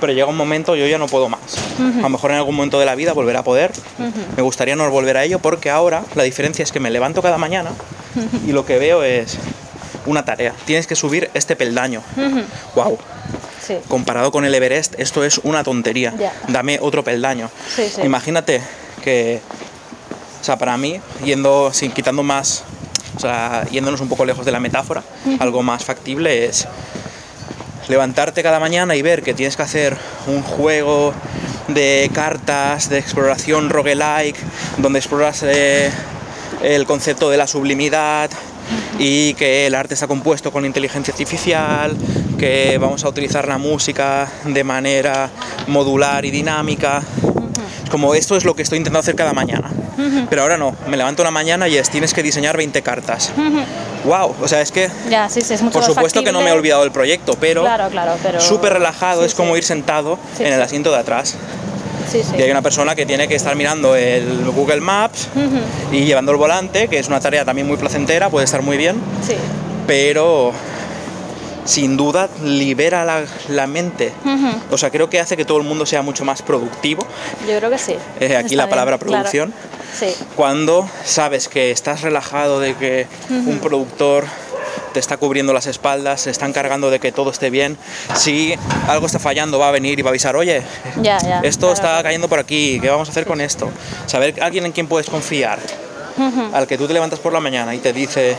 Pero llega un momento, yo ya no puedo más. A lo mejor en algún momento de la vida volver a poder. Me gustaría no volver a ello porque ahora la diferencia es que me levanto cada mañana y lo que veo es una tarea. Tienes que subir este peldaño. Wow. Sí. Comparado con el Everest, esto es una tontería. Dame otro peldaño. Sí, sí. Imagínate que, o sea, para mí, yendo, sin quitando más, o sea, yéndonos un poco lejos de la metáfora, algo más factible es levantarte cada mañana y ver que tienes que hacer un juego de cartas, de exploración roguelike, donde exploras eh, el concepto de la sublimidad y que el arte está compuesto con inteligencia artificial, que vamos a utilizar la música de manera modular y dinámica. Como esto es lo que estoy intentando hacer cada mañana. Pero ahora no, me levanto una mañana y es tienes que diseñar 20 cartas. ¡Wow! O sea, es que Ya, sí, sí, es mucho por supuesto que no me he olvidado del proyecto, pero Claro, claro, pero... súper relajado, Sí, es como ir sentado en el asiento de atrás. Sí, sí. Y hay una persona que tiene que estar mirando el Google Maps y llevando el volante, que es una tarea también muy placentera, puede estar muy bien, Sí. pero sin duda libera la, la mente. O sea, creo que hace que todo el mundo sea mucho más productivo. Yo creo que sí. Eh, aquí Está la bien, palabra claro. producción. Sí. Cuando sabes que estás relajado de que un productor te está cubriendo las espaldas, se está encargando de que todo esté bien. Si algo está fallando, va a venir y va a avisar, oye, Ya, ya. esto claro, está claro. cayendo por aquí, ¿qué vamos a hacer con esto? Saber alguien en quien puedes confiar, al que tú te levantas por la mañana y te dice,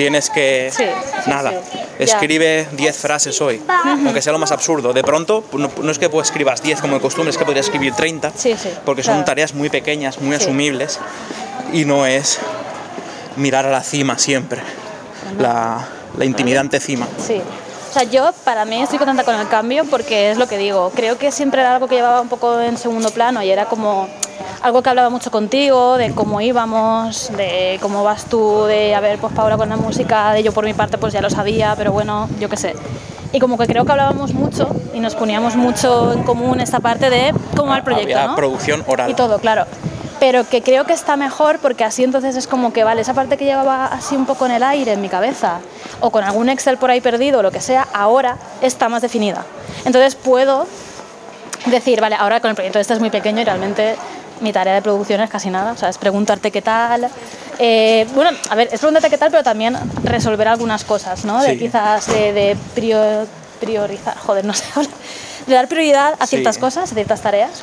tienes que... Sí, sí, nada, sí. escribe 10 frases hoy, aunque sea lo más absurdo. De pronto, no, no es que pues, escribas 10 como de costumbre, es que podrías escribir 30, Sí, sí, porque son claro. tareas muy pequeñas, muy asumibles, y no es mirar a la cima siempre, la, la intimidante cima. Sí. O sea, yo para mí estoy contenta con el cambio porque es lo que digo. Creo que siempre era algo que llevaba un poco en segundo plano y era como algo que hablaba mucho contigo, de cómo íbamos, de cómo vas tú, de a ver, pues Paula con la música, de yo por mi parte pues ya lo sabía, pero bueno, yo qué sé. Y como que creo que hablábamos mucho y nos poníamos mucho en común esta parte de cómo va el proyecto, Había ¿no? producción oral. Y todo, claro. Pero que creo que está mejor porque así entonces es como que, vale, esa parte que llevaba así un poco en el aire, en mi cabeza, o con algún Excel por ahí perdido, o lo que sea, ahora está más definida. Entonces puedo decir, vale, ahora con el proyecto este es muy pequeño y realmente mi tarea de producción es casi nada, o sea, es preguntarte qué tal. Eh, bueno, a ver, es preguntarte qué tal, pero también resolver algunas cosas, ¿no? De quizás de, de prior- priorizar, joder, no sé, de dar prioridad a Sí. ciertas cosas, a ciertas tareas,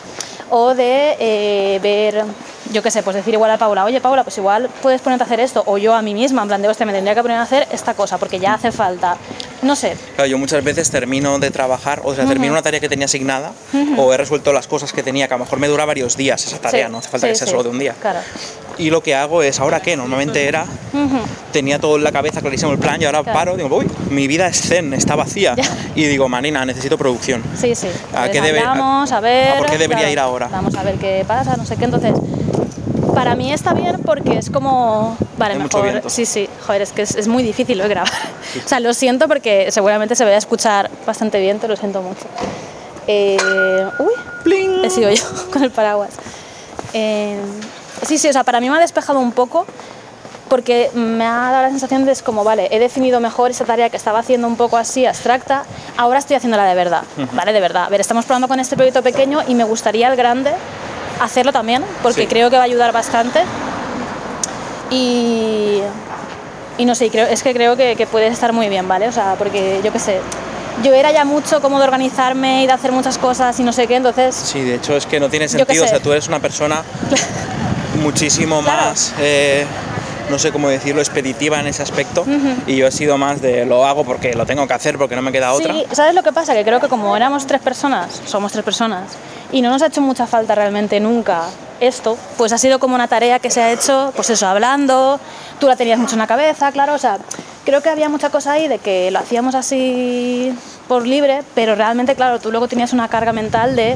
o de eh, ver, yo qué sé, pues decir igual a Paula, oye Paula, pues igual puedes ponerte a hacer esto, o yo a mí misma, en plan de, hostia, me tendría que poner a hacer esta cosa, porque ya hace falta, no sé, Claro, yo muchas veces termino de trabajar, o sea, termino una tarea que tenía asignada, o he resuelto las cosas que tenía, que a lo mejor me dura varios días esa tarea, Sí, no hace falta sí, que sea sí, solo de un día. Claro. Y lo que hago es, ¿ahora qué? Normalmente era, tenía todo en la cabeza clarísimo el plan y ahora Claro. paro, digo, uy, mi vida es zen, está vacía. Y digo, Marina, necesito producción. Sí, sí. ¿A Entonces qué debe- a- a ver. a por qué debería ir ahora? Vamos a ver qué pasa, no sé qué. Entonces, para mí está bien porque es como. Vale, Hay mejor. Sí, sí. Joder, es que es, es muy difícil lo grabar. O sea, lo siento porque seguramente se va a escuchar bastante bien, te lo siento mucho. Eh, uy, he sido yo con el paraguas. Eh, sí, sí, o sea, para mí me ha despejado un poco porque me ha dado la sensación de es como, vale, he definido mejor esa tarea que estaba haciendo un poco así abstracta, ahora estoy haciéndola de verdad, ¿vale? De verdad. A ver, estamos probando con este proyecto pequeño y me gustaría el grande hacerlo también, porque Sí. creo que va a ayudar bastante. Y, y no sé, creo, es que creo que, que puede estar muy bien, ¿vale? O sea, porque yo qué sé, yo era ya mucho como de organizarme y de hacer muchas cosas y no sé qué, entonces... Sí, de hecho es que no tiene sentido, o sea, tú eres una persona muchísimo Claro. más, eh, no sé cómo decirlo, expeditiva en ese aspecto, y yo he sido más de lo hago porque lo tengo que hacer, porque no me queda otra. Sí, ¿sabes lo que pasa? Que creo que como éramos tres personas, somos tres personas, y no nos ha hecho mucha falta realmente nunca esto, pues ha sido como una tarea que se ha hecho, pues eso, hablando, tú la tenías mucho en la cabeza, claro, o sea, creo que había mucha cosa ahí de que lo hacíamos así por libre, pero realmente, claro, tú luego tenías una carga mental de...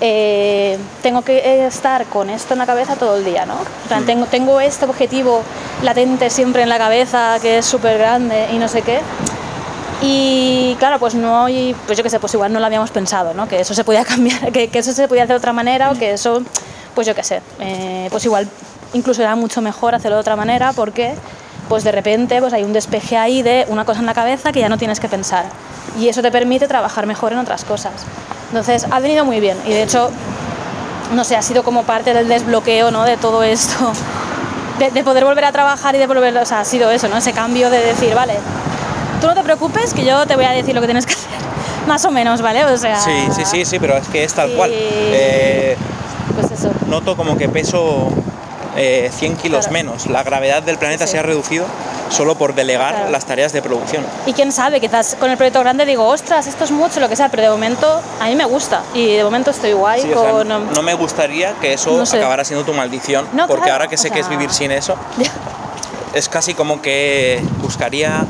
eh, tengo que estar con esto en la cabeza todo el día, ¿no? O sea, tengo, tengo este objetivo latente siempre en la cabeza que es súper grande y no sé qué. Y claro, pues no, y, pues yo qué sé, pues igual no lo habíamos pensado, ¿no? Que eso se podía cambiar, que, eso se podía hacer de otra manera o que eso, pues yo qué sé, eh, pues igual incluso era mucho mejor hacerlo de otra manera porque pues de repente pues hay un despeje ahí de una cosa en la cabeza que ya no tienes que pensar y eso te permite trabajar mejor en otras cosas. Entonces ha venido muy bien y de hecho, no sé, ha sido como parte del desbloqueo, ¿no? De todo esto, de, de poder volver a trabajar y de volver, o sea, ha sido eso, ¿no? Ese cambio de decir, vale, tú no te preocupes que yo te voy a decir lo que tienes que hacer, más o menos, ¿vale? O sea, Sí, sí, sí, sí, pero es que es tal cual. Eh, Pues eso. noto como que peso eh, 100 kilos Claro. menos. La gravedad del planeta Sí. se ha reducido solo por delegar Claro. las tareas de producción. Y quién sabe, quizás con el proyecto grande digo, ostras, esto es mucho, lo que sea, pero de momento a mí me gusta y de momento estoy guay Sí, o sea, con... no me gustaría que eso No sé. acabara siendo tu maldición, No, porque claro, ahora que o sé que es vivir sin eso, es casi como que buscaría,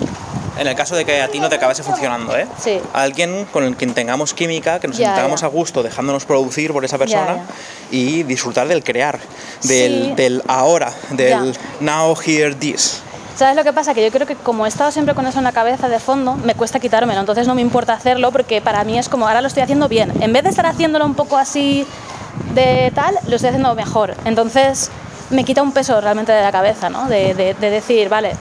en el caso de que a ti no te acabase funcionando, ¿eh? Sí. alguien con el quien tengamos química, que nos Ya, sintamos ya. a gusto dejándonos producir por esa persona ya. y disfrutar del crear, del, Sí. del ahora, del now, here, this. ¿Sabes lo que pasa? Que yo creo que como he estado siempre con eso en la cabeza de fondo, me cuesta quitármelo, entonces no me importa hacerlo porque para mí es como, ahora lo estoy haciendo bien. En vez de estar haciéndolo un poco así de tal, lo estoy haciendo mejor. Entonces me quita un peso realmente de la cabeza, ¿no? De, de- de decir, vale,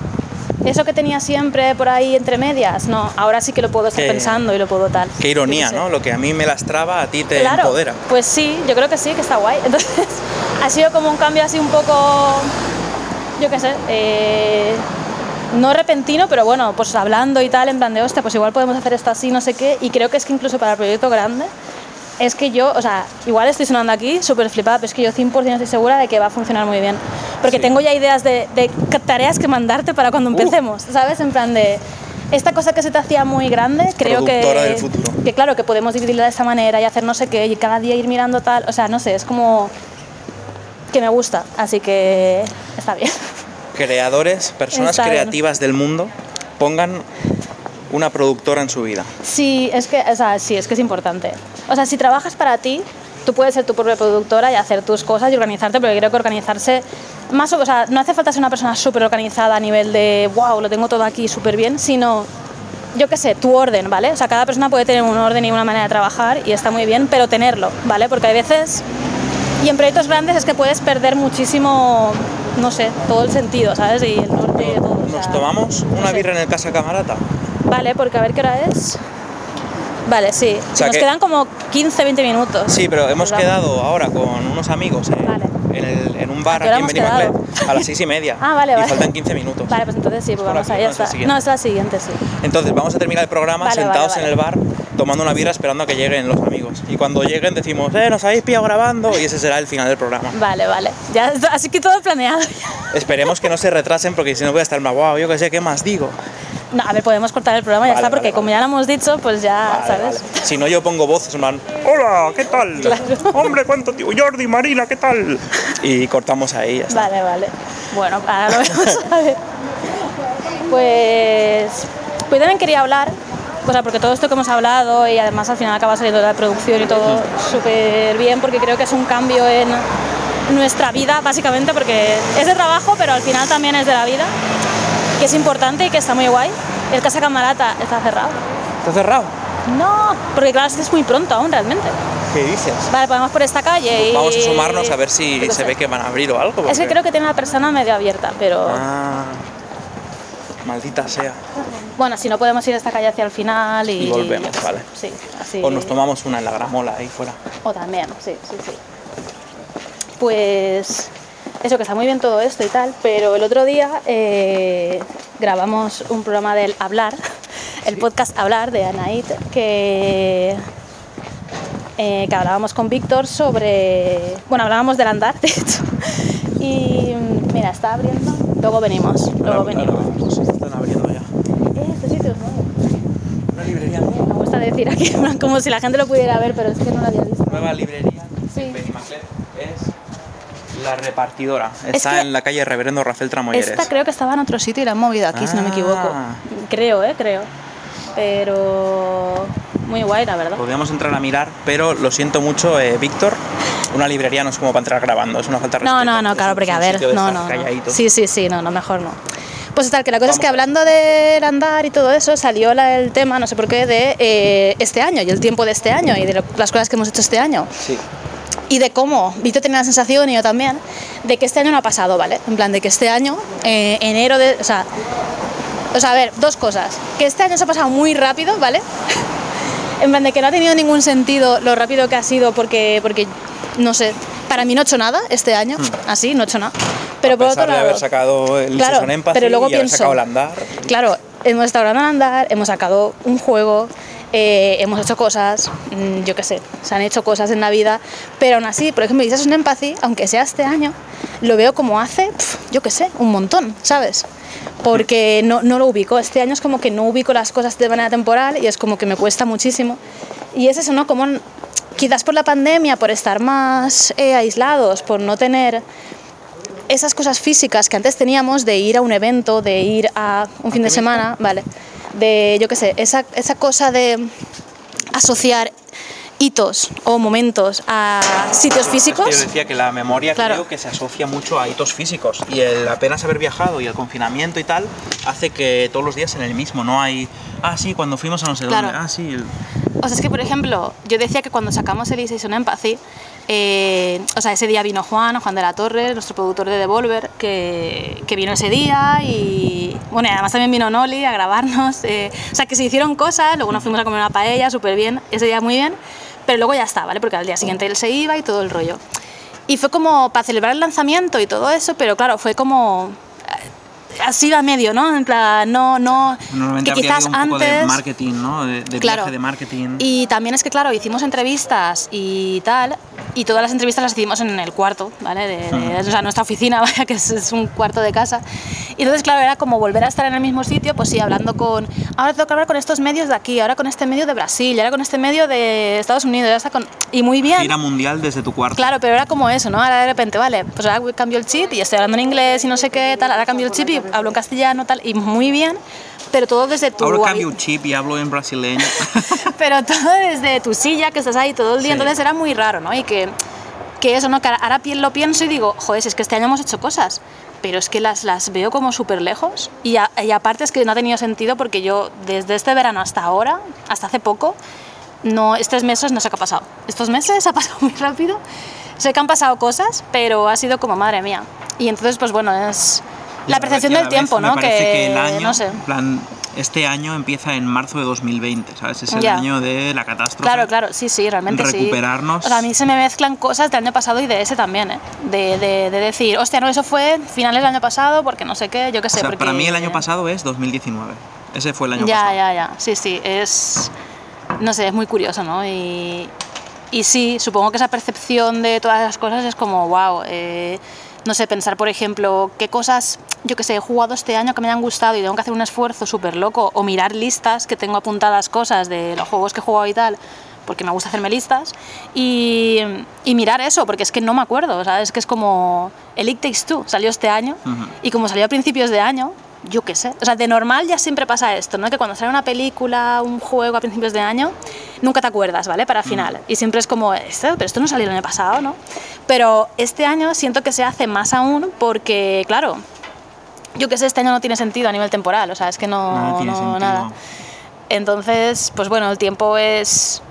eso que tenía siempre por ahí entre medias, no, ahora sí que lo puedo estar Qué- pensando y lo puedo tal. Qué ironía. ¿no? Lo que a mí me lastraba, a ti te Claro, empodera. Pues sí, yo creo que sí, que está guay. Entonces, ha sido como un cambio así un poco, yo qué sé, eh, no repentino, pero bueno, pues hablando y tal, en plan de, hostia, pues igual podemos hacer esto así, no sé qué. Y creo que es que incluso para el proyecto grande, es que yo, o sea, igual estoy sonando aquí súper flipada, pero es que yo 100% estoy segura de que va a funcionar muy bien. Porque Sí. tengo ya ideas de, de tareas que mandarte para cuando empecemos, ¿sabes? En plan de, esta cosa que se te hacía muy grande, creo que, del futuro. que claro, que podemos dividirla de esta manera y hacer no sé qué y cada día ir mirando tal, o sea, no sé, es como que me gusta, así que está bien. Creadores, personas Está bien. creativas del mundo, pongan una productora en su vida. Sí, es que, o sea, sí, es que es importante. O sea, si trabajas para ti, tú puedes ser tu propia productora y hacer tus cosas y organizarte, pero yo creo que organizarse más, o o sea, no hace falta ser una persona súper organizada a nivel de, wow, lo tengo todo aquí súper bien, sino, yo qué sé, tu orden, ¿vale? O sea, cada persona puede tener un orden y una manera de trabajar y está muy bien, pero tenerlo, ¿vale? Porque hay veces, y en proyectos grandes es que puedes perder muchísimo, no sé, todo el sentido, ¿sabes? Y el norte todo. o ¿Nos sea, tomamos no una sé. birra en el Casa Camarata? Vale, porque a ver qué hora es. Vale, sí. O sea Nos que- quedan como 15, 20 minutos. Sí, pero hemos Pues quedado ahora con unos amigos eh, Vale. en, el- en un bar ¿A qué aquí en hemos Benimaclet a las seis y media. Ah, vale, y vale. faltan 15 minutos. Vale, pues entonces sí, pues ¿Por vamos allá. o es la está. siguiente? No, es la siguiente, sí. Entonces vamos a terminar el programa Vale, sentados en el bar tomando una birra esperando a que lleguen los amigos. Y cuando lleguen decimos, eh, nos habéis pillado grabando y ese será el final del programa. Vale, vale. Ya, así que todo planeado. Esperemos que no se retrasen porque si no voy a estar más guau, yo que sé, ¿qué más digo? No, a ver, podemos cortar el programa y ya está, porque vale, como vale. ya lo hemos dicho, pues ya, Vale, ¿sabes? vale. Si no, yo pongo voces en plan, hola, ¿qué tal? Hombre, ¿cuánto tiempo? Jordi, Marina, ¿qué tal? Y cortamos ahí, ya está. Vale, vale. Bueno, ahora lo vemos a ver. Pues, pues también quería hablar, o sea, porque todo esto que hemos hablado y además al final acaba saliendo de la producción y todo súper bien, porque creo que es un cambio en nuestra vida, básicamente, porque es de trabajo, pero al final también es de la vida, que es importante y que está muy guay. El Casa Camarata está cerrado. ¿Está cerrado? No, porque claro, es que es muy pronto aún realmente. ¿Qué dices? Vale, podemos por esta calle y... Vamos a sumarnos a ver si se sé. ve que van a abrir o algo. Es que creo que tiene la persona medio abierta, pero... Ah, maldita sea. Bueno, si no podemos ir a esta calle hacia el final y... Y volvemos, vale. Sí, así... O nos tomamos una en la gramola ahí fuera. O también, sí, sí, sí. Pues... Eso, que está muy bien todo esto y tal, pero el otro día eh, grabamos un programa del Hablar, el podcast Hablar de Anaid, que, eh, que hablábamos con Víctor sobre... Bueno, hablábamos del andar, de hecho. Y mira, está abriendo. Luego venimos, luego Ahora- venimos. ahora venimos, Están abriendo ya. Eh, este sitio es nuevo. Una librería nueva. Me gusta decir aquí, como si la gente lo pudiera ver, pero es que no lo había visto. Nueva librería. Sí. Es la repartidora. Está que en la calle Reverendo Rafael Tramoyeres. Esta creo que estaba en otro sitio y la han movido aquí, si no me equivoco. Ah. Creo, eh, creo. Pero muy guay, la verdad. Podríamos entrar a mirar, pero lo siento mucho, eh, Víctor. Una librería no es como para entrar grabando, es una falta de No, respeto. no, no, Es claro, porque es a ver, no, no, no. Sí, sí, sí, no, no, mejor no. Pues tal, que la cosa es Vamos que a- hablando del andar y todo eso, salió la- el tema, no sé por qué, de eh, este año y el tiempo de este año y de lo- las cosas que hemos hecho este año. Sí. Y de cómo Víctor tenía la sensación y yo también de que este año no ha pasado, ¿vale? En plan de que este año, eh, enero de, o sea, o sea, a ver, dos cosas, que este año se ha pasado muy rápido, ¿vale? en plan de que no ha tenido ningún sentido lo rápido que ha sido porque, porque no sé, para mí no he hecho nada este año, así, no he hecho nada. Pero a por pesar otro de lado, haber sacado el Claro, pero luego y haber pienso- sacado el andar. Claro, hemos estado hablando en andar, hemos sacado un juego, eh, hemos hecho cosas, mm, yo qué sé, se han hecho cosas en la vida, pero aún así, por ejemplo, dices un empathy, aunque sea este año, lo veo como hace, pf, yo qué sé, un montón, ¿sabes? Porque no, no lo ubico. Este año es como que no ubico las cosas de manera temporal y es como que me cuesta muchísimo. Y es eso, ¿no? Como n- quizás por la pandemia, por estar más eh, aislados, por no tener esas cosas físicas que antes teníamos de ir a un evento, de ir a un fin de semana, vale, de yo qué sé, esa, esa cosa de asociar hitos o momentos a sitios físicos. yo decía que la memoria Claro. creo que se asocia mucho a hitos físicos y el apenas haber viajado y el confinamiento y tal hace que todos los días en el mismo, no hay, ah sí, cuando fuimos a no sé Claro. dónde, ah sí, el- O sea, es que, por ejemplo, yo decía que cuando sacamos el Season Empathy, eh, o sea, ese día vino Juan, Juan de la Torre, nuestro productor de Devolver, que, que vino ese día y, bueno, y además también vino Noli a grabarnos. eh, o sea, que se hicieron cosas, luego nos fuimos a comer una paella, súper bien, ese día muy bien, pero luego ya está, ¿vale? Porque al día siguiente él se iba y todo el rollo. Y fue como para celebrar el lanzamiento y todo eso, pero claro, fue como así a medio, ¿no? En plan, no, no, normalmente que quizás un poco antes... de marketing, ¿no? De, de Claro. viaje de marketing. Y también es que, claro, hicimos entrevistas y tal, y todas las entrevistas las hicimos en el cuarto, ¿vale? De, de- o sea, nuestra oficina, vaya, que es, es un cuarto de casa. Y entonces, claro, era como volver a estar en el mismo sitio, pues sí, hablando con, ahora tengo que hablar con estos medios de aquí, ahora con este medio de Brasil, ahora con este medio de Estados Unidos, ya está con... y muy bien. Gira mundial desde tu cuarto. Claro, pero era como eso, ¿no? Ahora de repente, vale, pues ahora cambio el chip y estoy hablando en inglés y no sé qué, tal, ahora cambio el chip y hablo en castellano, tal, y muy bien, pero todo desde tu... Ahora cambio un chip y hablo en brasileño. pero todo desde tu silla, que estás ahí todo el día, Sí. entonces era muy raro, ¿no? Y que, que eso, ¿no? Que ahora lo pienso y digo, joder, es que este año hemos hecho cosas, pero es que las, las veo como súper lejos y, a- y aparte es que no ha tenido sentido porque yo desde este verano hasta ahora, hasta hace poco, no, estos meses no sé qué ha pasado. Estos meses ha pasado muy rápido. Sé que han pasado cosas, pero ha sido como madre mía. Y entonces, pues bueno, es la percepción del tiempo, me ¿no? parece que, el año, no sé. plan, este año empieza en marzo de 2020, ¿sabes? Es el Ya. año de la catástrofe. Claro, claro, sí, sí, realmente sí. Recuperarnos. O sea, a mí se me mezclan cosas del año pasado y de ese también, ¿eh? De, de, de decir, hostia, no, eso fue finales del año pasado porque no sé qué, yo qué O sé. sea, porque... para mí el año pasado es 2019. Ese fue el año Ya, pasado. ya, ya, sí, sí, es... No sé, es muy curioso, ¿no? Y, y sí, supongo que esa percepción de todas las cosas es como, wow, no sé, pensar, por ejemplo, qué cosas, yo que sé, he jugado este año que me han gustado y tengo que hacer un esfuerzo súper loco, o mirar listas que tengo apuntadas cosas de los juegos que he jugado y tal, porque me gusta hacerme listas, y, y mirar eso, porque es que no me acuerdo, ¿sabes? Es que es como el It Takes Two salió este año, y como salió a principios de año, yo qué sé. O sea, de normal ya siempre pasa esto, ¿no? Que cuando sale una película, un juego a principios de año, nunca te acuerdas, ¿vale? Para final. Y siempre es como, esto, pero esto no salió el año pasado, ¿no? Pero este año siento que se hace más aún porque, claro, yo qué sé, este año no tiene sentido a nivel temporal, o sea, es que no, Nada tiene no- nada. Entonces, pues bueno, el tiempo es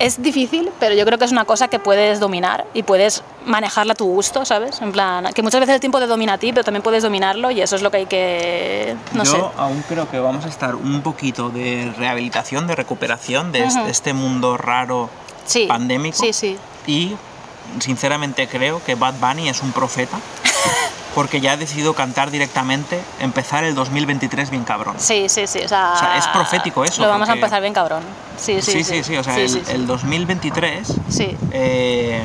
es difícil, pero yo creo que es una cosa que puedes dominar y puedes manejarla a tu gusto, ¿sabes? En plan, que muchas veces el tiempo te domina a ti, pero también puedes dominarlo y eso es lo que hay que, no Yo sé. aún creo que vamos a estar un poquito de rehabilitación, de recuperación de Ujú. este, este mundo raro Sí, pandémico. sí, sí. Y sinceramente creo que Bad Bunny es un profeta porque ya ha decidido cantar directamente, empezar el 2023 bien cabrón. Sí, sí, sí, o sea, O sea, es profético eso, Lo vamos a empezar bien cabrón. Sí, sí, sí, sí, sí, o sea, Sí, el, sí, sí. el 2023, Sí. eh,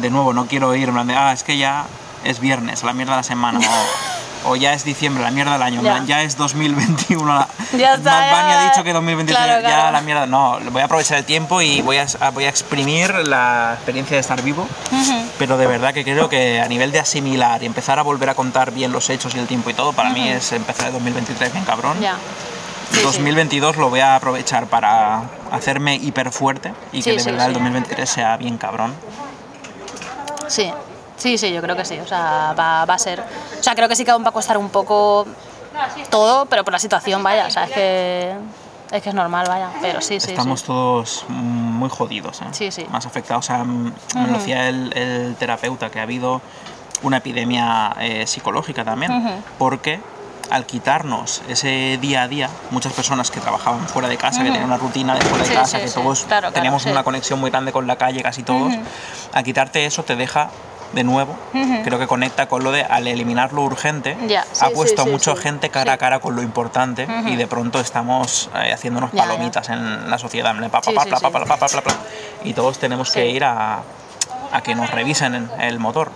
de nuevo, no quiero ir en plan de, ah, es que ya es viernes, la mierda de la semana, o, o ya es diciembre, la mierda del año, Ya. es 2021, la, Ya está, Bad Bunny ya. ha dicho que 2023 Claro, ya claro. la mierda, no, voy a aprovechar el tiempo y voy a, voy a exprimir la experiencia de estar vivo, pero de verdad que creo que a nivel de asimilar y empezar a volver a contar bien los hechos y el tiempo y todo, para mí es empezar el 2023 bien cabrón. Ya. Sí, sí. 2022 lo voy a aprovechar para hacerme hiper fuerte y que de verdad el sí. 2023 sea bien cabrón. Sí, sí, sí, yo creo que sí, o sea, va, va a ser. O sea, creo que sí que aún va a costar un poco todo, pero por la situación, vaya, o sea, es que es, que es normal, vaya, pero sí, sí. Estamos sí. todos muy jodidos, ¿eh? Sí, sí. más afectados. O sea, me lo decía el, el terapeuta que ha habido una epidemia eh, psicológica también, porque al quitarnos ese día a día, muchas personas que trabajaban fuera de casa, que tenían una rutina de fuera de Sí, casa, sí, que todos Claro, teníamos una conexión muy grande con la calle, casi todos, al quitarte eso te deja de nuevo, creo que conecta con lo de al eliminar lo urgente, ha puesto sí, a mucha sí. gente cara a cara con lo importante y de pronto estamos eh, haciéndonos palomitas en la sociedad, y todos tenemos que ir a, a que nos revisen el motor,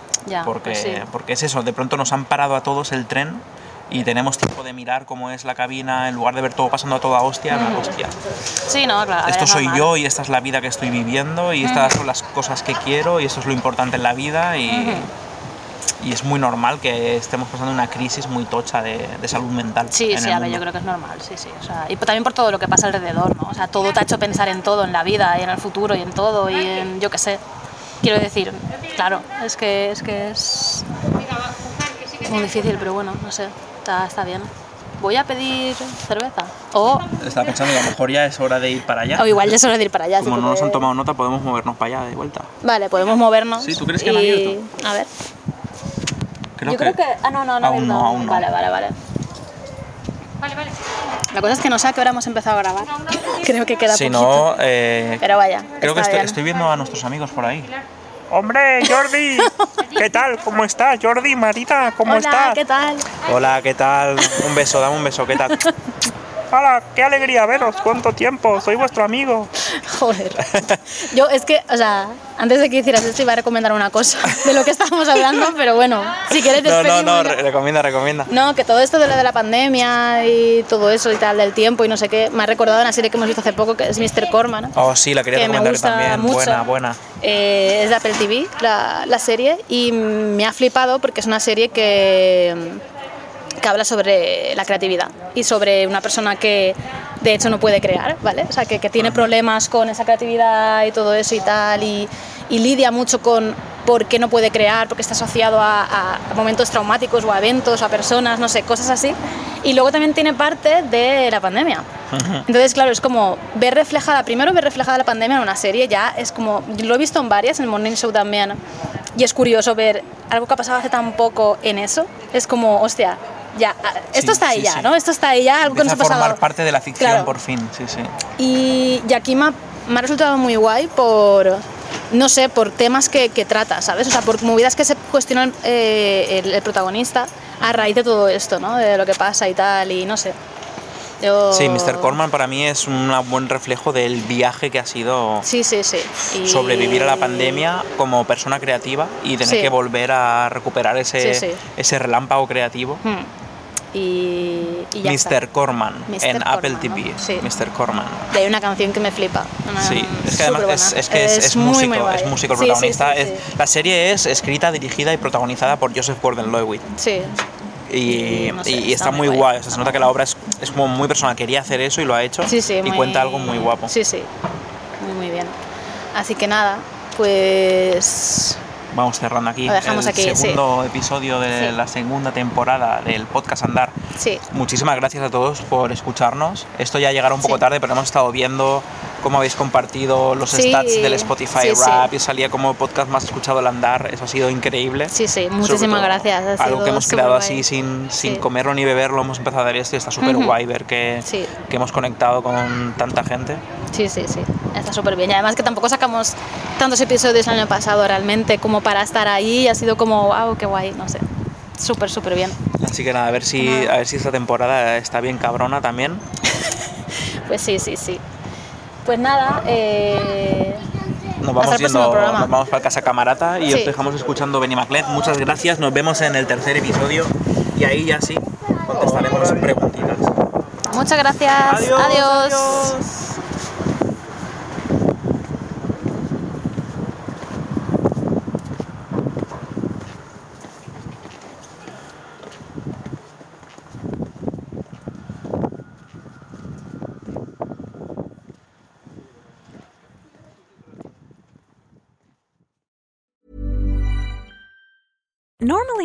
porque, pues sí. porque es eso, de pronto nos han parado a todos el tren y tenemos tiempo de mirar cómo es la cabina en lugar de ver todo pasando a toda hostia, no, hostia. Sí, no, claro. Esto es soy normal. yo y esta es la vida que estoy viviendo y estas son las cosas que quiero y esto es lo importante en la vida y, y es muy normal que estemos pasando una crisis muy tocha de, de salud mental. Sí, en sí, el a ver, yo creo que es normal, sí, sí. O sea, y también por todo lo que pasa alrededor, ¿no? O sea, todo te ha hecho pensar en todo, en la vida y en el futuro y en todo y en, yo qué sé. Quiero decir, claro, es que es, que es muy difícil, pero bueno, no sé, está, está bien. Voy a pedir cerveza. O, Estaba pensando que a lo mejor ya es hora de ir para allá. o igual ya es hora de ir para allá. Como no nos han tomado nota, podemos movernos para allá de vuelta. Vale, podemos movernos. Sí, ¿tú crees que han y- abierto? A ver. Creo yo creo que... Ah, no, no, no. Aún no, aún no. Vale, vale, vale. Vale, vale. La cosa es que no sé a qué hora hemos empezado a grabar. Creo que queda Si poquito. no, eh, Pero vaya, creo que estoy, bien. estoy viendo a nuestros amigos por ahí. Hombre, Jordi, ¿qué tal? ¿Cómo estás? Jordi, Marita, ¿cómo Hola, estás? ¿qué tal? Hola, ¿qué tal? Un beso, dame un beso, ¿qué tal? ¡Hala! ¡Qué alegría veros! ¿Cuánto tiempo? Soy vuestro amigo. Joder. Yo es que, o sea, antes de que hicieras esto iba a recomendar una cosa de lo que estábamos hablando, pero bueno, si quieres No, despedimos. no, no, re- recomienda, recomienda. No, que todo esto de lo de la pandemia y todo eso y tal, del tiempo y no sé qué, me ha recordado una serie que hemos visto hace poco que es Mr. Corman. Oh, sí, la quería que me recomendar gusta también. mucho. Buena, buena. Eh, es de Apple TV, la, la serie, y me ha flipado porque es una serie que, que habla sobre la creatividad y sobre una persona que de hecho no puede crear, ¿vale? O sea, que, que tiene problemas con esa creatividad y todo eso y tal, y, y lidia mucho con por qué no puede crear, porque está asociado a, a momentos traumáticos o a eventos, a personas, no sé, cosas así. Y luego también tiene parte de la pandemia. Entonces, claro, es como ver reflejada, primero ver reflejada la pandemia en una serie, ya es como, lo he visto en varias, en el Morning Show también, y es curioso ver algo que ha pasado hace tan poco en eso, es como, hostia, ya, ah, esto Sí, está ahí sí, ya, sí. ¿no? Esto está ahí ya, algo que nos a ha pasado. formar parte de la ficción Claro. por fin, sí, sí. Y, y aquí me ha, me ha resultado muy guay por, no sé, por temas que, que trata, ¿sabes? O sea, por movidas que se cuestionan eh, el, el protagonista a raíz de todo esto, ¿no? De lo que pasa y tal, y no sé. Yo- Sí, Mr. Corman para mí es un buen reflejo del viaje que ha sido Sí, sí, sí. Y- sobrevivir a la pandemia como persona creativa y tener que volver a recuperar ese, ese relámpago creativo. Hmm. Y, y ya Mr. está. Corman Mr. en Apple TV. ¿no? Sí. Mr. Corman. Y hay una canción que me flipa. Sí, es que además es, superbuena. es que es, es muy, músico, muy es músico el protagonista. sí, Es- sí. la serie es escrita, dirigida y protagonizada por Joseph Gordon-Levitt. Sí, Y, Y, no sé, y- y está está muy muy guay. guay. O sea, se nota que la obra es, es como muy personal. Quería hacer eso y lo ha hecho. sí, sí. y muy- cuenta algo muy guapo. Sí, sí. Muy, muy bien. Así que nada, pues Vamos cerrando aquí el aquí, sí. segundo episodio de Sí. la segunda temporada del podcast Andar. sí. Muchísimas gracias a todos por escucharnos. Esto ya llegará un poco Sí. tarde, pero hemos estado viendo cómo habéis compartido los Sí, stats del Spotify sí, sí. Rap y salía como podcast más escuchado el Andar. Eso ha sido increíble. Sí, sí, muchísimas gracias. ha Algo que hemos creado guay. así sin, sin Sí. comerlo ni beberlo, hemos empezado a dar esto y está súper Ujú. guay ver que, Sí. que hemos conectado con tanta gente. Sí, sí, sí. Está súper bien. Y además que tampoco sacamos tantos episodios el año pasado realmente como para estar ahí. y Ha sido como, wow, qué guay, no sé. Súper, súper bien. Así que nada, a ver si, Nada. a ver si esta temporada está bien cabrona también. Pues sí, sí, sí. Pues nada, eh... Nos vamos yendo, nos vamos para casa camarata y Sí. os dejamos escuchando Benny Maclet. Muchas gracias, nos vemos en el tercer episodio y ahí ya sí contestaremos preguntitas. muchas gracias. Adiós, adiós. adiós.